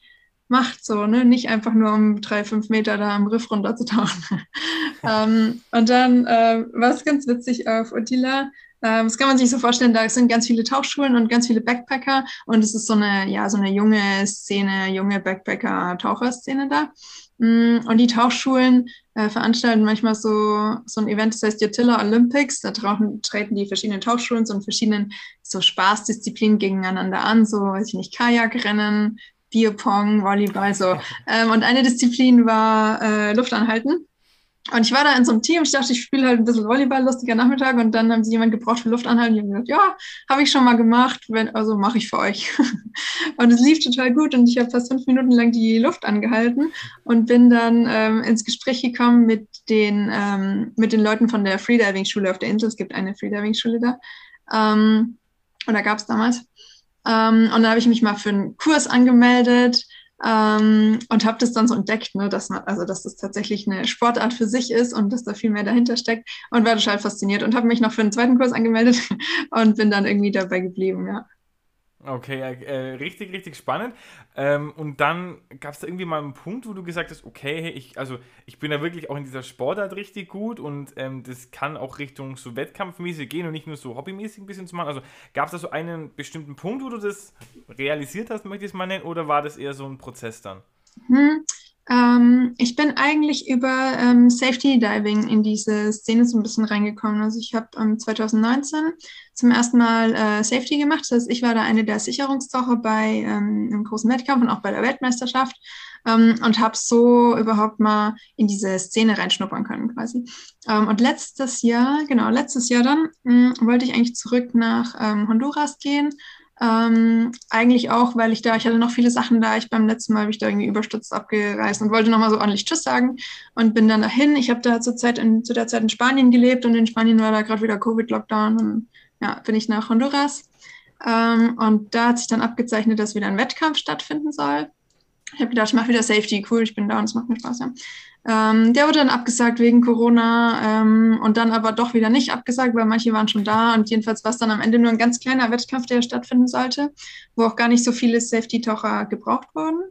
macht, so, ne? Nicht einfach nur um drei, fünf Meter da am Riff runterzutauchen. ähm, und dann äh, war es ganz witzig auf Utila. Ähm, das kann man sich so vorstellen, da sind ganz viele Tauchschulen und ganz viele Backpacker und es ist so eine, ja, so eine junge Szene, junge Backpacker-Taucherszene da. Mm, und die Tauchschulen äh, veranstalten manchmal so, so ein Event, das heißt Utila Olympics. Da tauchen, treten die verschiedenen Tauchschulen so in verschiedenen so Spaßdisziplinen gegeneinander an, so, weiß ich nicht, Kajakrennen, Bierpong, Volleyball, so. Ähm, und eine Disziplin war äh, Luftanhalten. Und ich war da in so einem Team, ich dachte, ich spiele halt ein bisschen Volleyball, lustiger Nachmittag. Und dann haben sie jemand gebraucht für Luftanhalten. Ich habe gesagt, ja, habe ich schon mal gemacht, wenn, also mache ich für euch. und es lief total gut und ich habe fast fünf Minuten lang die Luft angehalten und bin dann ähm, ins Gespräch gekommen mit den, ähm, mit den Leuten von der Freediving-Schule auf der Insel. Es gibt eine Freediving-Schule da. Ähm, oder gab es damals. Ähm, und da habe ich mich mal für einen Kurs angemeldet ähm, und habe das dann so entdeckt, ne, dass man, also dass das tatsächlich eine Sportart für sich ist und dass da viel mehr dahinter steckt und war total fasziniert und habe mich noch für einen zweiten Kurs angemeldet und bin dann irgendwie dabei geblieben, ja. Okay, äh, richtig, richtig spannend. Ähm, und dann gab es da irgendwie mal einen Punkt, wo du gesagt hast, okay, ich, also ich bin da wirklich auch in dieser Sportart richtig gut und ähm, das kann auch Richtung so wettkampfmäßig gehen und nicht nur so hobbymäßig ein bisschen zu machen. Also gab es da so einen bestimmten Punkt, wo du das realisiert hast, möchte ich es mal nennen, oder war das eher so ein Prozess dann? Hm, ähm, ich bin eigentlich über ähm, Safety Diving in diese Szene so ein bisschen reingekommen. Also ich habe ähm, 2019 zum ersten Mal äh, Safety gemacht. Das heißt, ich war da eine der Sicherungstaucher bei ähm, einem großen Wettkampf und auch bei der Weltmeisterschaft ähm, und habe so überhaupt mal in diese Szene reinschnuppern können quasi. Ähm, und letztes Jahr, genau, letztes Jahr dann mh, hm, wollte ich eigentlich zurück nach Honduras gehen ähm, eigentlich auch, weil ich da, ich hatte noch viele Sachen da. Ich beim letzten Mal habe ich da irgendwie überstürzt abgereist und wollte nochmal so ordentlich Tschüss sagen und bin dann dahin. Ich habe da zur Zeit in, zu der Zeit in Spanien gelebt und in Spanien war da gerade wieder Covid-Lockdown und ja, bin ich nach Honduras. Ähm, und da hat sich dann abgezeichnet, dass wieder ein Wettkampf stattfinden soll. Ich habe gedacht, ich mache wieder Safety, cool, ich bin da und es macht mir Spaß, ja. Ähm, der wurde dann abgesagt wegen Corona ähm, und dann aber doch wieder nicht abgesagt, weil manche waren schon da und jedenfalls war es dann am Ende nur ein ganz kleiner Wettkampf, der stattfinden sollte, wo auch gar nicht so viele Safety-Taucher gebraucht wurden.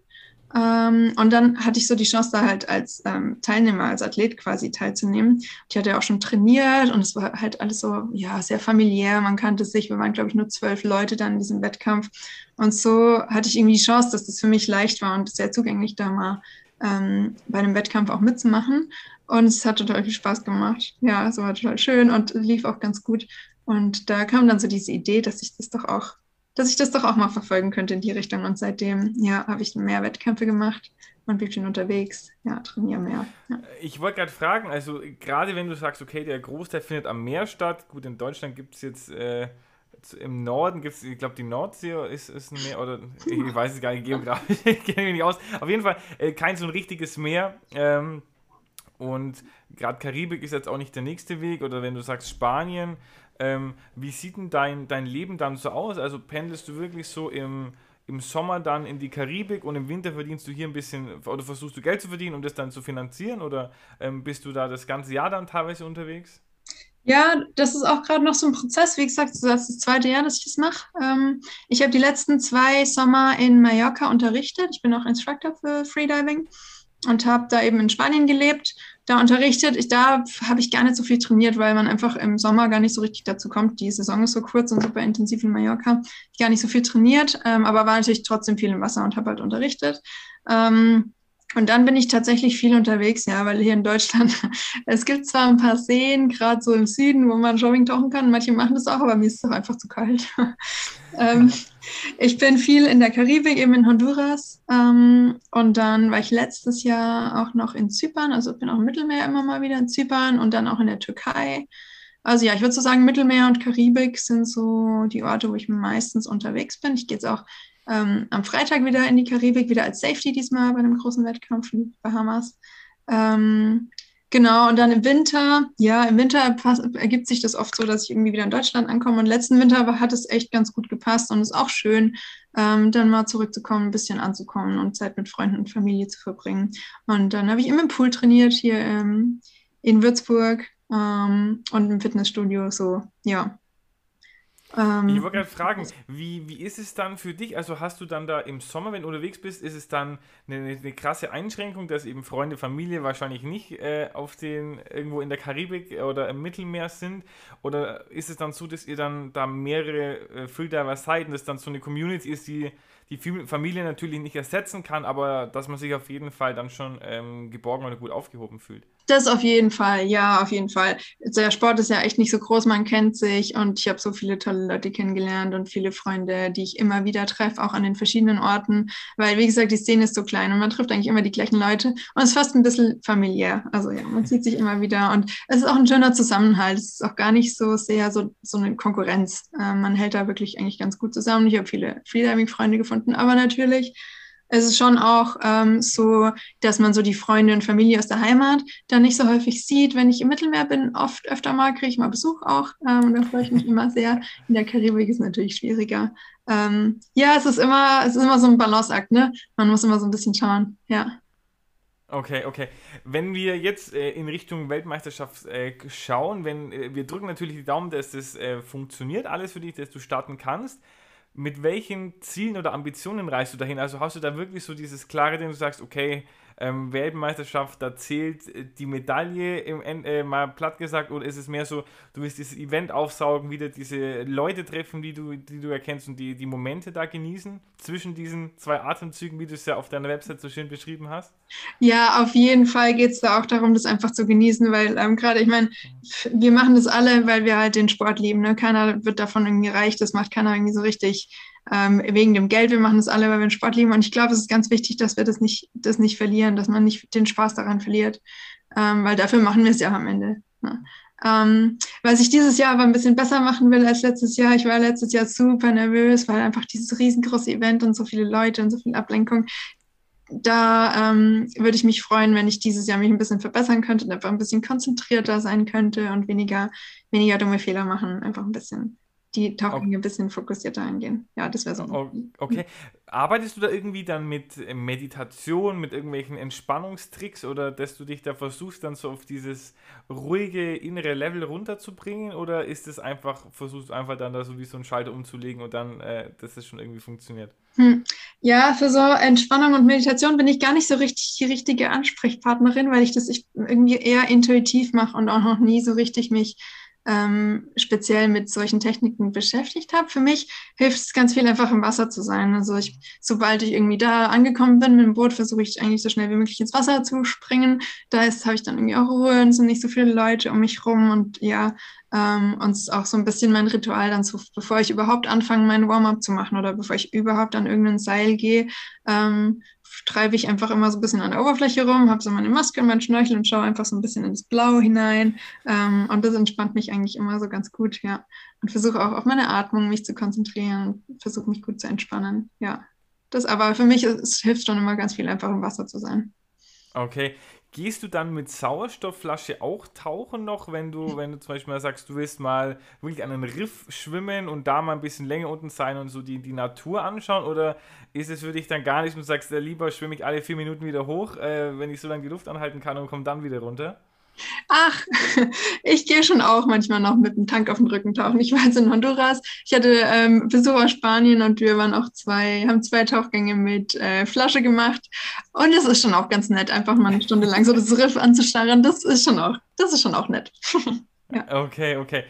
Ähm, und dann hatte ich so die Chance, da halt als ähm, Teilnehmer, als Athlet quasi teilzunehmen. Ich hatte ja auch schon trainiert und es war halt alles so, ja, sehr familiär. Man kannte sich. Wir waren, glaube ich, nur zwölf Leute dann in diesem Wettkampf. Und so hatte ich irgendwie die Chance, dass das für mich leicht war und sehr zugänglich da mal ähm, bei einem Wettkampf auch mitzumachen. Und es hat total viel Spaß gemacht. Ja, es war total schön und lief auch ganz gut. Und da kam dann so diese Idee, dass ich das doch auch dass ich das doch auch mal verfolgen könnte in die Richtung. Und seitdem, ja, habe ich mehr Wettkämpfe gemacht und bin schon unterwegs, ja, trainiere mehr. Ja. Ich wollte gerade fragen, also gerade wenn du sagst, okay, der Großteil findet am Meer statt, gut, in Deutschland gibt es jetzt äh, im Norden gibt es, ich glaube, die Nordsee ist, ist ein Meer, oder ich weiß es gar nicht, geografisch kenne ich nicht aus. Auf jeden Fall äh, kein so ein richtiges Meer. Ähm, und gerade Karibik ist jetzt auch nicht der nächste Weg, oder wenn du sagst Spanien, ähm, wie sieht denn dein, dein Leben dann so aus? Also pendelst du wirklich so im, im Sommer dann in die Karibik und im Winter verdienst du hier ein bisschen oder versuchst du Geld zu verdienen, um das dann zu finanzieren oder ähm, bist du da das ganze Jahr dann teilweise unterwegs? Ja, das ist auch gerade noch so ein Prozess. Wie gesagt, das ist das zweite Jahr, dass ich das mache. Ähm, ich habe die letzten zwei Sommer in Mallorca unterrichtet. Ich bin auch Instructor für Freediving und habe da eben in Spanien gelebt da unterrichtet. Ich, da habe ich gar nicht so viel trainiert, weil man einfach im Sommer gar nicht so richtig dazu kommt. Die Saison ist so kurz und super intensiv in Mallorca. Ich gar nicht so viel trainiert, ähm, aber war natürlich trotzdem viel im Wasser und habe halt unterrichtet. Ähm, und dann bin ich tatsächlich viel unterwegs, ja, weil hier in Deutschland, es gibt zwar ein paar Seen, gerade so im Süden, wo man Jogging tauchen kann. Manche machen das auch, aber mir ist es doch einfach zu kalt. ähm, ich bin viel in der Karibik, eben in Honduras. Ähm, und dann war ich letztes Jahr auch noch in Zypern, also bin auch im Mittelmeer immer mal wieder in Zypern und dann auch in der Türkei. Also ja, ich würde so sagen, Mittelmeer und Karibik sind so die Orte, wo ich meistens unterwegs bin. Ich gehe jetzt auch ähm, am Freitag wieder in die Karibik, wieder als Safety diesmal bei einem großen Wettkampf in Bahamas. Ähm, genau, und dann im Winter, ja, im Winter ergibt sich das oft so, dass ich irgendwie wieder in Deutschland ankomme. Und letzten Winter hat es echt ganz gut gepasst und ist auch schön, ähm, dann mal zurückzukommen, ein bisschen anzukommen und Zeit mit Freunden und Familie zu verbringen. Und dann habe ich immer im Pool trainiert hier ähm, in Würzburg ähm, und im Fitnessstudio, so, ja, ähm, ich wollte gerade fragen, wie, wie ist es dann für dich? Also hast du dann da im Sommer, wenn du unterwegs bist, ist es dann eine, eine krasse Einschränkung, dass eben Freunde, Familie wahrscheinlich nicht äh, auf den irgendwo in der Karibik oder im Mittelmeer sind? Oder ist es dann so, dass ihr dann da mehrere äh, Freediver seid und das dann so eine Community ist, die die Familie natürlich nicht ersetzen kann, aber dass man sich auf jeden Fall dann schon ähm, geborgen oder gut aufgehoben fühlt? Das auf jeden Fall, ja, auf jeden Fall. Der Sport ist ja echt nicht so groß, man kennt sich und ich habe so viele tolle Leute kennengelernt und viele Freunde, die ich immer wieder treffe, auch an den verschiedenen Orten, weil, wie gesagt, die Szene ist so klein und man trifft eigentlich immer die gleichen Leute und es ist fast ein bisschen familiär. Also ja, man sieht sich immer wieder und es ist auch ein schöner Zusammenhalt. Es ist auch gar nicht so sehr so, so eine Konkurrenz. Äh, man hält da wirklich eigentlich ganz gut zusammen. Ich habe viele Freediving-Freunde gefunden, aber natürlich es ist schon auch ähm, so, dass man so die Freunde und Familie aus der Heimat dann nicht so häufig sieht. Wenn ich im Mittelmeer bin, oft öfter mal, kriege ich mal Besuch auch. Ähm, und da freue ich mich immer sehr. In der Karibik ist es natürlich schwieriger. Ähm, ja, es ist immer, es ist immer so ein Balanceakt, ne? Man muss immer so ein bisschen schauen, ja. Okay, okay. Wenn wir jetzt äh, in Richtung Weltmeisterschaft äh, schauen, wenn äh, wir drücken natürlich die Daumen, dass das äh, funktioniert alles für dich, dass du starten kannst mit welchen Zielen oder Ambitionen reist du dahin? Also hast du da wirklich so dieses klare Ding, du sagst, okay, ähm, Weltmeisterschaft, da zählt äh, die Medaille im äh, mal platt gesagt, oder ist es mehr so, du willst dieses Event aufsaugen, wieder diese Leute treffen, die du, die du erkennst und die, die Momente da genießen zwischen diesen zwei Atemzügen, wie du es ja auf deiner Website so schön beschrieben hast? Ja, auf jeden Fall geht es da auch darum, das einfach zu genießen, weil ähm, gerade, ich meine, wir machen das alle, weil wir halt den Sport lieben. Ne? Keiner wird davon irgendwie reich, das macht keiner irgendwie so richtig ähm, wegen dem Geld. Wir machen das alle, weil wir den Sport lieben. Und ich glaube, es ist ganz wichtig, dass wir das nicht, das nicht verlieren, dass man nicht den Spaß daran verliert, ähm, weil dafür machen wir es ja am Ende. Ne? Ähm, was ich dieses Jahr aber ein bisschen besser machen will als letztes Jahr. Ich war letztes Jahr super nervös, weil einfach dieses riesengroße Event und so viele Leute und so viel Ablenkung. Da ähm, würde ich mich freuen, wenn ich dieses Jahr mich ein bisschen verbessern könnte und einfach ein bisschen konzentrierter sein könnte und weniger, weniger dumme Fehler machen. Einfach ein bisschen die Tauchgänge okay. ein bisschen fokussierter angehen. Ja, das wäre so. Okay. Arbeitest du da irgendwie dann mit Meditation, mit irgendwelchen Entspannungstricks oder dass du dich da versuchst, dann so auf dieses ruhige innere Level runterzubringen? Oder ist es einfach, versuchst du einfach dann da so wie so einen Schalter umzulegen und dann, äh, dass es schon irgendwie funktioniert? Hm. Ja, für so Entspannung und Meditation bin ich gar nicht so richtig die richtige Ansprechpartnerin, weil ich das irgendwie eher intuitiv mache und auch noch nie so richtig mich ähm, speziell mit solchen Techniken beschäftigt habe. Für mich hilft es ganz viel, einfach im Wasser zu sein. Also ich, sobald ich irgendwie da angekommen bin mit dem Boot, versuche ich eigentlich so schnell wie möglich ins Wasser zu springen. Da ist, habe ich dann irgendwie auch Ruhe und sind nicht so viele Leute um mich rum und ja, ähm, und es ist auch so ein bisschen mein Ritual dann, so, bevor ich überhaupt anfange, meinen Warm-up zu machen oder bevor ich überhaupt an irgendein Seil gehe, ähm, treibe ich einfach immer so ein bisschen an der Oberfläche rum, habe so meine Maske und meinen Schnorchel und schaue einfach so ein bisschen ins Blau hinein. Ähm, und das entspannt mich eigentlich immer so ganz gut, ja. Und versuche auch auf meine Atmung mich zu konzentrieren, versuche mich gut zu entspannen, ja. Das aber für mich es hilft schon immer ganz viel, einfach im Wasser zu sein. Okay. Gehst du dann mit Sauerstoffflasche auch tauchen noch, wenn du, wenn du zum Beispiel mal sagst, du willst mal wirklich an einen Riff schwimmen und da mal ein bisschen länger unten sein und so die, die Natur anschauen? Oder ist es für dich dann gar nicht und du sagst, äh, lieber schwimme ich alle vier Minuten wieder hoch, äh, wenn ich so lange die Luft anhalten kann und komme dann wieder runter? Ach, ich gehe schon auch manchmal noch mit dem Tank auf dem Rücken tauchen. Ich war jetzt in Honduras. Ich hatte ähm, Besuch aus Spanien und wir waren auch zwei, haben zwei Tauchgänge mit äh, Flasche gemacht. Und es ist schon auch ganz nett, einfach mal eine Stunde lang so das Riff anzustarren. Das ist schon auch, das ist schon auch nett. ja. Okay, okay.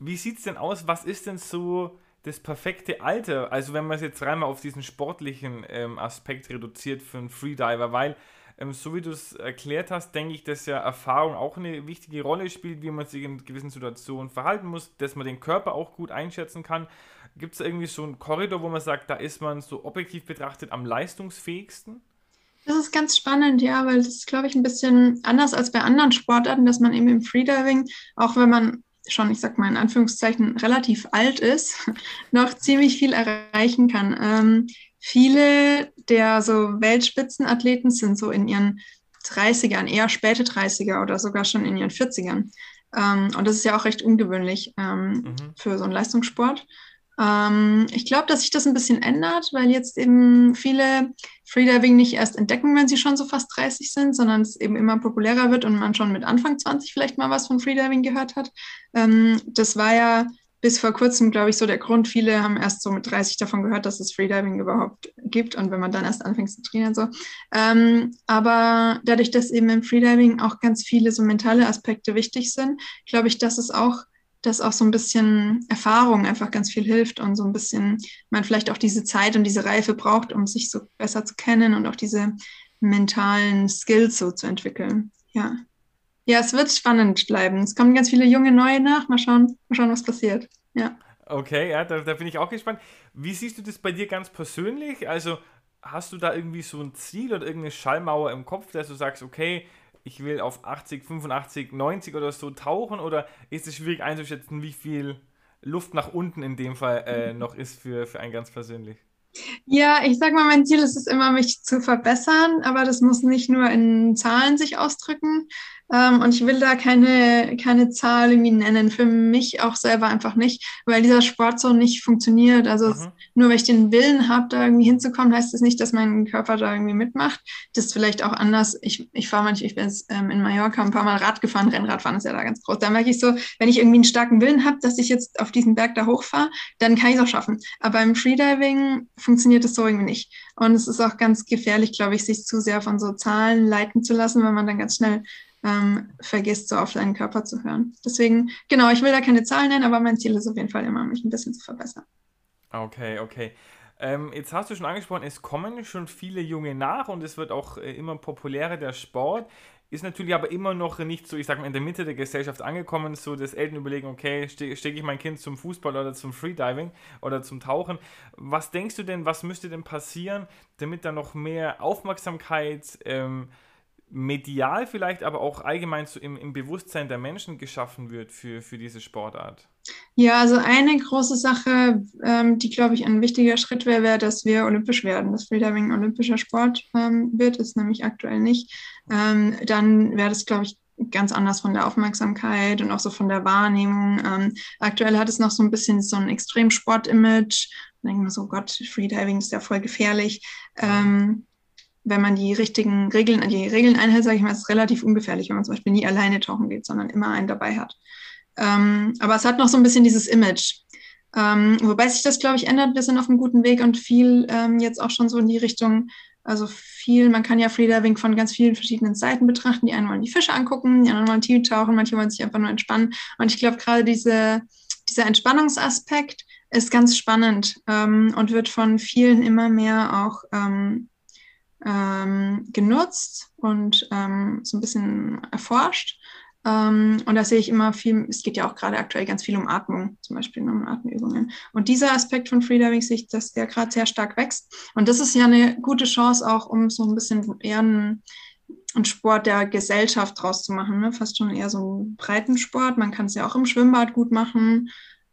Wie sieht es denn aus? Was ist denn so das perfekte Alter? Also wenn man es jetzt rein mal auf diesen sportlichen ähm, Aspekt reduziert für einen Freediver, weil ähm, so wie du es erklärt hast, denke ich, dass ja Erfahrung auch eine wichtige Rolle spielt, wie man sich in gewissen Situationen verhalten muss, dass man den Körper auch gut einschätzen kann. Gibt es irgendwie so einen Korridor, wo man sagt, da ist man so objektiv betrachtet am leistungsfähigsten? Das ist ganz spannend, ja, weil das ist, glaube ich, ein bisschen anders als bei anderen Sportarten, dass man eben im Freediving, auch wenn man schon, ich sag mal in Anführungszeichen, relativ alt ist, noch ziemlich viel erreichen kann. Ähm, viele der so Weltspitzenathleten sind so in ihren 30ern, eher späte 30er oder sogar schon in ihren 40ern. Ähm, und das ist ja auch recht ungewöhnlich ähm, mhm. für so einen Leistungssport. Ähm, ich glaube, dass sich das ein bisschen ändert, weil jetzt eben viele Freediving nicht erst entdecken, wenn sie schon so fast 30 sind, sondern es eben immer populärer wird und man schon mit Anfang 20 vielleicht mal was von Freediving gehört hat. Ähm, das war ja bis vor kurzem, glaube ich, so der Grund. Viele haben erst so mit 30 davon gehört, dass es Freediving überhaupt gibt und wenn man dann erst anfängt zu trainieren, so. Ähm, aber dadurch, dass eben im Freediving auch ganz viele so mentale Aspekte wichtig sind, glaube ich, dass es auch dass auch so ein bisschen Erfahrung einfach ganz viel hilft und so ein bisschen man vielleicht auch diese Zeit und diese Reife braucht, um sich so besser zu kennen und auch diese mentalen Skills so zu entwickeln. Ja. Ja, es wird spannend bleiben. Es kommen ganz viele junge neue nach. Mal schauen, mal schauen, was passiert. Ja. Okay, ja, da, da bin ich auch gespannt. Wie siehst du das bei dir ganz persönlich? Also hast du da irgendwie so ein Ziel oder irgendeine Schallmauer im Kopf, dass du sagst, okay, ich will auf 80, 85, 90 oder so tauchen? Oder ist es schwierig einzuschätzen, wie viel Luft nach unten in dem Fall äh, noch ist für, für einen ganz persönlich? Ja, ich sag mal, mein Ziel ist es immer, mich zu verbessern, aber das muss nicht nur in Zahlen sich ausdrücken, ähm, und ich will da keine, keine Zahl irgendwie nennen, für mich auch selber einfach nicht, weil dieser Sport so nicht funktioniert. Also mhm. nur weil ich den Willen habe, da irgendwie hinzukommen, heißt das nicht, dass mein Körper da irgendwie mitmacht. Das ist vielleicht auch anders. Ich, ich fahre manchmal, ich bin jetzt ähm, in Mallorca ein paar Mal Rad gefahren, Rennradfahren ist ja da ganz groß. Da merke ich so, wenn ich irgendwie einen starken Willen habe, dass ich jetzt auf diesen Berg da hochfahre, dann kann ich es auch schaffen. Aber im Freediving funktioniert das so irgendwie nicht. Und es ist auch ganz gefährlich, glaube ich, sich zu sehr von so Zahlen leiten zu lassen, weil man dann ganz schnell ähm, vergisst, so auf deinen Körper zu hören. Deswegen, genau, ich will da keine Zahlen nennen, aber mein Ziel ist auf jeden Fall immer, mich ein bisschen zu verbessern. Okay, okay. Ähm, jetzt hast du schon angesprochen, es kommen schon viele Junge nach und es wird auch äh, immer populärer, der Sport. Ist natürlich aber immer noch nicht so, ich sag mal, in der Mitte der Gesellschaft angekommen, so dass Eltern überlegen, okay, ste stecke ich mein Kind zum Fußball oder zum Freediving oder zum Tauchen. Was denkst du denn, was müsste denn passieren, damit da noch mehr Aufmerksamkeit ähm, medial vielleicht, aber auch allgemein so im, im Bewusstsein der Menschen geschaffen wird für, für diese Sportart? Ja, also eine große Sache, ähm, die, glaube ich, ein wichtiger Schritt wäre, wäre, dass wir olympisch werden, dass Freediving olympischer Sport ähm, wird, ist nämlich aktuell nicht. Ähm, dann wäre das, glaube ich, ganz anders von der Aufmerksamkeit und auch so von der Wahrnehmung. Ähm, aktuell hat es noch so ein bisschen so ein Extremsport-Image. Da denke ich mir so, Gott, Freediving ist ja voll gefährlich. Ähm, wenn man die richtigen Regeln, die Regeln einhält, sage ich mal, ist es relativ ungefährlich, wenn man zum Beispiel nie alleine tauchen geht, sondern immer einen dabei hat. Ähm, aber es hat noch so ein bisschen dieses Image. Ähm, wobei sich das, glaube ich, ändert. Wir sind auf einem guten Weg und viel ähm, jetzt auch schon so in die Richtung, also viel, man kann ja Freediving von ganz vielen verschiedenen Seiten betrachten. Die einen wollen die Fische angucken, die anderen wollen tief tauchen, manche wollen sich einfach nur entspannen. Und ich glaube, gerade diese, dieser Entspannungsaspekt ist ganz spannend ähm, und wird von vielen immer mehr auch ähm, genutzt und ähm, so ein bisschen erforscht. Ähm, und da sehe ich immer viel, es geht ja auch gerade aktuell ganz viel um Atmung, zum Beispiel ne, um Atemübungen. Und dieser Aspekt von Freediving sehe ich, dass der gerade sehr stark wächst. Und das ist ja eine gute Chance auch, um so ein bisschen eher einen, einen Sport der Gesellschaft draus zu machen. Ne? Fast schon eher so einen breiten Sport. Man kann es ja auch im Schwimmbad gut machen.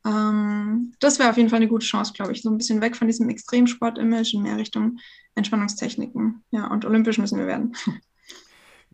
Ähm, das wäre auf jeden Fall eine gute Chance, glaube ich. So ein bisschen weg von diesem Extremsport-Image in mehr Richtung Entspannungstechniken. Ja, und olympisch müssen wir werden.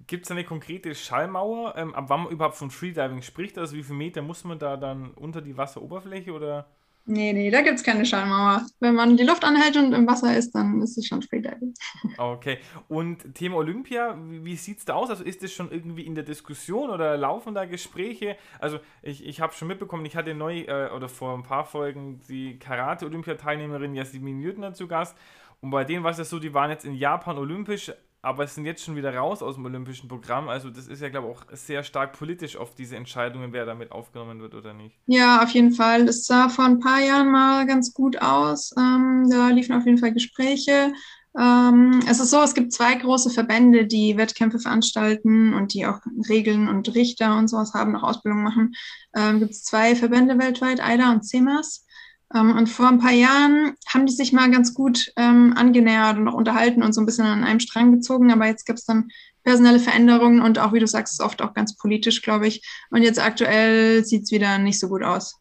Gibt es eine konkrete Schallmauer, ähm, ab wann man überhaupt von Freediving spricht? Also wie viele Meter muss man da dann unter die Wasseroberfläche oder? Nee, nee, da gibt es keine Schallmauer. Wenn man die Luft anhält und im Wasser ist, dann ist es schon Freediving. Okay. Und Thema Olympia, wie, sieht es da aus? Also ist das schon irgendwie in der Diskussion oder laufen da Gespräche? Also ich, ich habe schon mitbekommen, ich hatte neu äh, oder vor ein paar Folgen die Karate-Olympiateilnehmerin Jasmin Jürtner zu Gast. Und bei denen war es ja so, die waren jetzt in Japan olympisch, aber sind jetzt schon wieder raus aus dem olympischen Programm. Also das ist ja, glaube ich, auch sehr stark politisch auf diese Entscheidungen, wer damit aufgenommen wird oder nicht. Ja, auf jeden Fall. Das sah vor ein paar Jahren mal ganz gut aus. Ähm, da liefen auf jeden Fall Gespräche. Ähm, es ist so, es gibt zwei große Verbände, die Wettkämpfe veranstalten und die auch Regeln und Richter und sowas haben, auch Ausbildung machen. Ähm, gibt es zwei Verbände weltweit, AIDA und CEMAS. Ähm, und vor ein paar Jahren haben die sich mal ganz gut ähm, angenähert und auch unterhalten und so ein bisschen an einem Strang gezogen. Aber jetzt gibt es dann personelle Veränderungen und auch, wie du sagst, ist oft auch ganz politisch, glaube ich. Und jetzt aktuell sieht es wieder nicht so gut aus.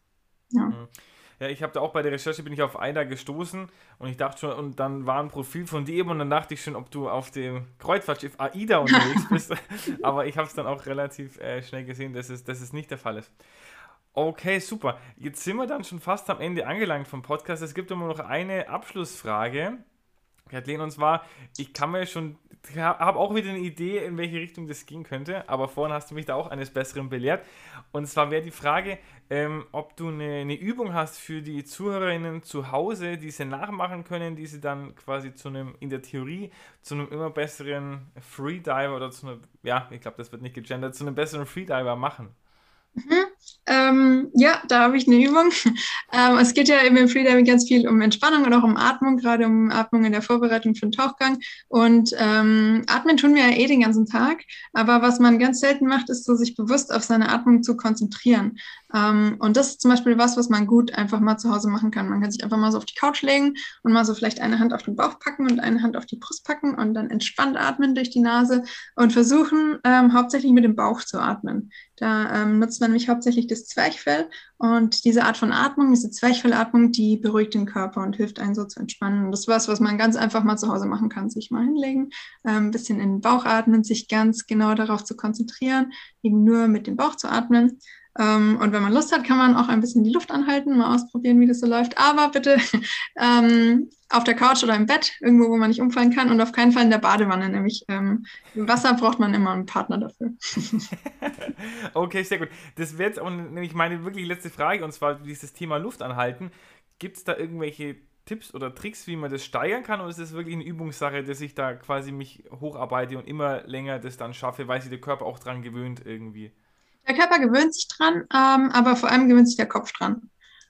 Ja. Mhm. Ja, ich habe da auch bei der Recherche bin ich auf AIDA gestoßen und ich dachte schon, und dann war ein Profil von dir und dann dachte ich schon, ob du auf dem Kreuzfahrtschiff AIDA unterwegs bist. Aber ich habe es dann auch relativ äh, schnell gesehen, dass es, dass es nicht der Fall ist. Okay, super. Jetzt sind wir dann schon fast am Ende angelangt vom Podcast. Es gibt immer noch eine Abschlussfrage. Kathleen, und zwar, ich kann mir schon, habe auch wieder eine Idee, in welche Richtung das gehen könnte, aber vorhin hast du mich da auch eines Besseren belehrt. Und zwar wäre die Frage, ähm, ob du eine, eine, Übung hast für die Zuhörerinnen zu Hause, die sie nachmachen können, die sie dann quasi zu einem, in der Theorie, zu einem immer besseren Freediver oder zu einem, ja, ich glaube, das wird nicht gegendert, zu einem besseren Freediver machen. Mhm. Ähm, ja, da habe ich eine Übung. Ähm, es geht ja eben im Freediving ganz viel um Entspannung und auch um Atmung, gerade um Atmung in der Vorbereitung für den Tauchgang. Und ähm, atmen tun wir ja eh den ganzen Tag. Aber was man ganz selten macht, ist so, sich bewusst auf seine Atmung zu konzentrieren. Ähm, und das ist zum Beispiel was, was man gut einfach mal zu Hause machen kann. Man kann sich einfach mal so auf die Couch legen und mal so vielleicht eine Hand auf den Bauch packen und eine Hand auf die Brust packen und dann entspannt atmen durch die Nase und versuchen, ähm, hauptsächlich mit dem Bauch zu atmen. Da ähm, nutzt man nämlich hauptsächlich das Zwerchfell und diese Art von Atmung, diese Zwerchfellatmung, die beruhigt den Körper und hilft einen so zu entspannen. Das ist was, was man ganz einfach mal zu Hause machen kann. Sich mal hinlegen, ein ähm, bisschen in den Bauch atmen, sich ganz genau darauf zu konzentrieren, eben nur mit dem Bauch zu atmen. Ähm, und wenn man Lust hat, kann man auch ein bisschen die Luft anhalten, mal ausprobieren, wie das so läuft. Aber bitte ähm, auf der Couch oder im Bett, irgendwo, wo man nicht umfallen kann und auf keinen Fall in der Badewanne. Nämlich ähm, im Wasser braucht man immer einen Partner dafür. okay, sehr gut. Das wäre jetzt auch nämlich meine wirklich letzte Frage und zwar dieses Thema Luft anhalten. Gibt es da irgendwelche Tipps oder Tricks, wie man das steigern kann? Oder ist das wirklich eine Übungssache, dass ich da quasi mich hocharbeite und immer länger das dann schaffe, weil sich der Körper auch dran gewöhnt irgendwie? Der Körper gewöhnt sich dran, ähm, aber vor allem gewöhnt sich der Kopf dran.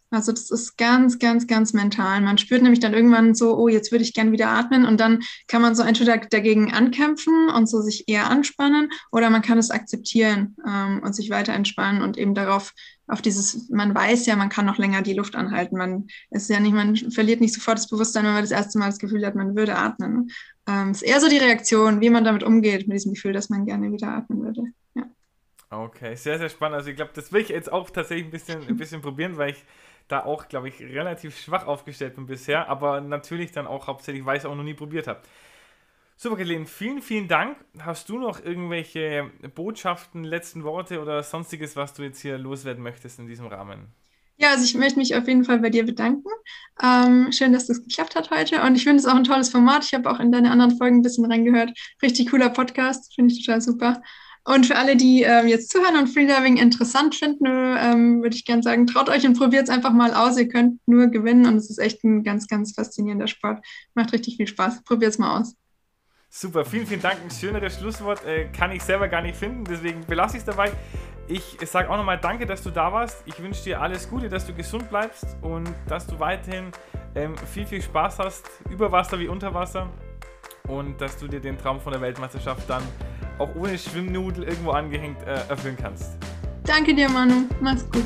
Also das ist ganz, ganz, ganz mental. Man spürt nämlich dann irgendwann so, oh, jetzt würde ich gern wieder atmen und dann kann man so entweder dagegen ankämpfen und so sich eher anspannen oder man kann es akzeptieren ähm, und sich weiter entspannen und eben darauf, auf dieses, man weiß ja, man kann noch länger die Luft anhalten. Man ist ja nicht, man verliert nicht sofort das Bewusstsein, wenn man das erste Mal das Gefühl hat, man würde atmen. Ähm, ist eher so die Reaktion, wie man damit umgeht, mit diesem Gefühl, dass man gerne wieder atmen würde. Okay, sehr, sehr spannend. Also ich glaube, das will ich jetzt auch tatsächlich ein bisschen, ein bisschen probieren, weil ich da auch, glaube ich, relativ schwach aufgestellt bin bisher, aber natürlich dann auch hauptsächlich, weil ich es auch noch nie probiert habe. Super, Kathleen, vielen, vielen Dank. Hast du noch irgendwelche Botschaften, letzten Worte oder sonstiges, was du jetzt hier loswerden möchtest in diesem Rahmen? Ja, also ich möchte mich auf jeden Fall bei dir bedanken. Ähm, schön, dass das geklappt hat heute. Und ich finde es auch ein tolles Format. Ich habe auch in deine anderen Folgen ein bisschen reingehört. Richtig cooler Podcast, finde ich total super. Und für alle, die ähm, jetzt zuhören und Freediving interessant finden, ähm, würde ich gerne sagen, traut euch und probiert es einfach mal aus. Ihr könnt nur gewinnen und es ist echt ein ganz, ganz faszinierender Sport. Macht richtig viel Spaß. Probiert es mal aus. Super, vielen, vielen Dank. Ein schöneres Schlusswort äh, kann ich selber gar nicht finden, deswegen belasse ich es dabei. Ich sage auch nochmal danke, dass du da warst. Ich wünsche dir alles Gute, dass du gesund bleibst und dass du weiterhin ähm, viel, viel Spaß hast, über Wasser wie unter Wasser und dass du dir den Traum von der Weltmeisterschaft dann auch ohne Schwimmnudel irgendwo angehängt äh, erfüllen kannst. Danke dir, Manu. Mach's gut.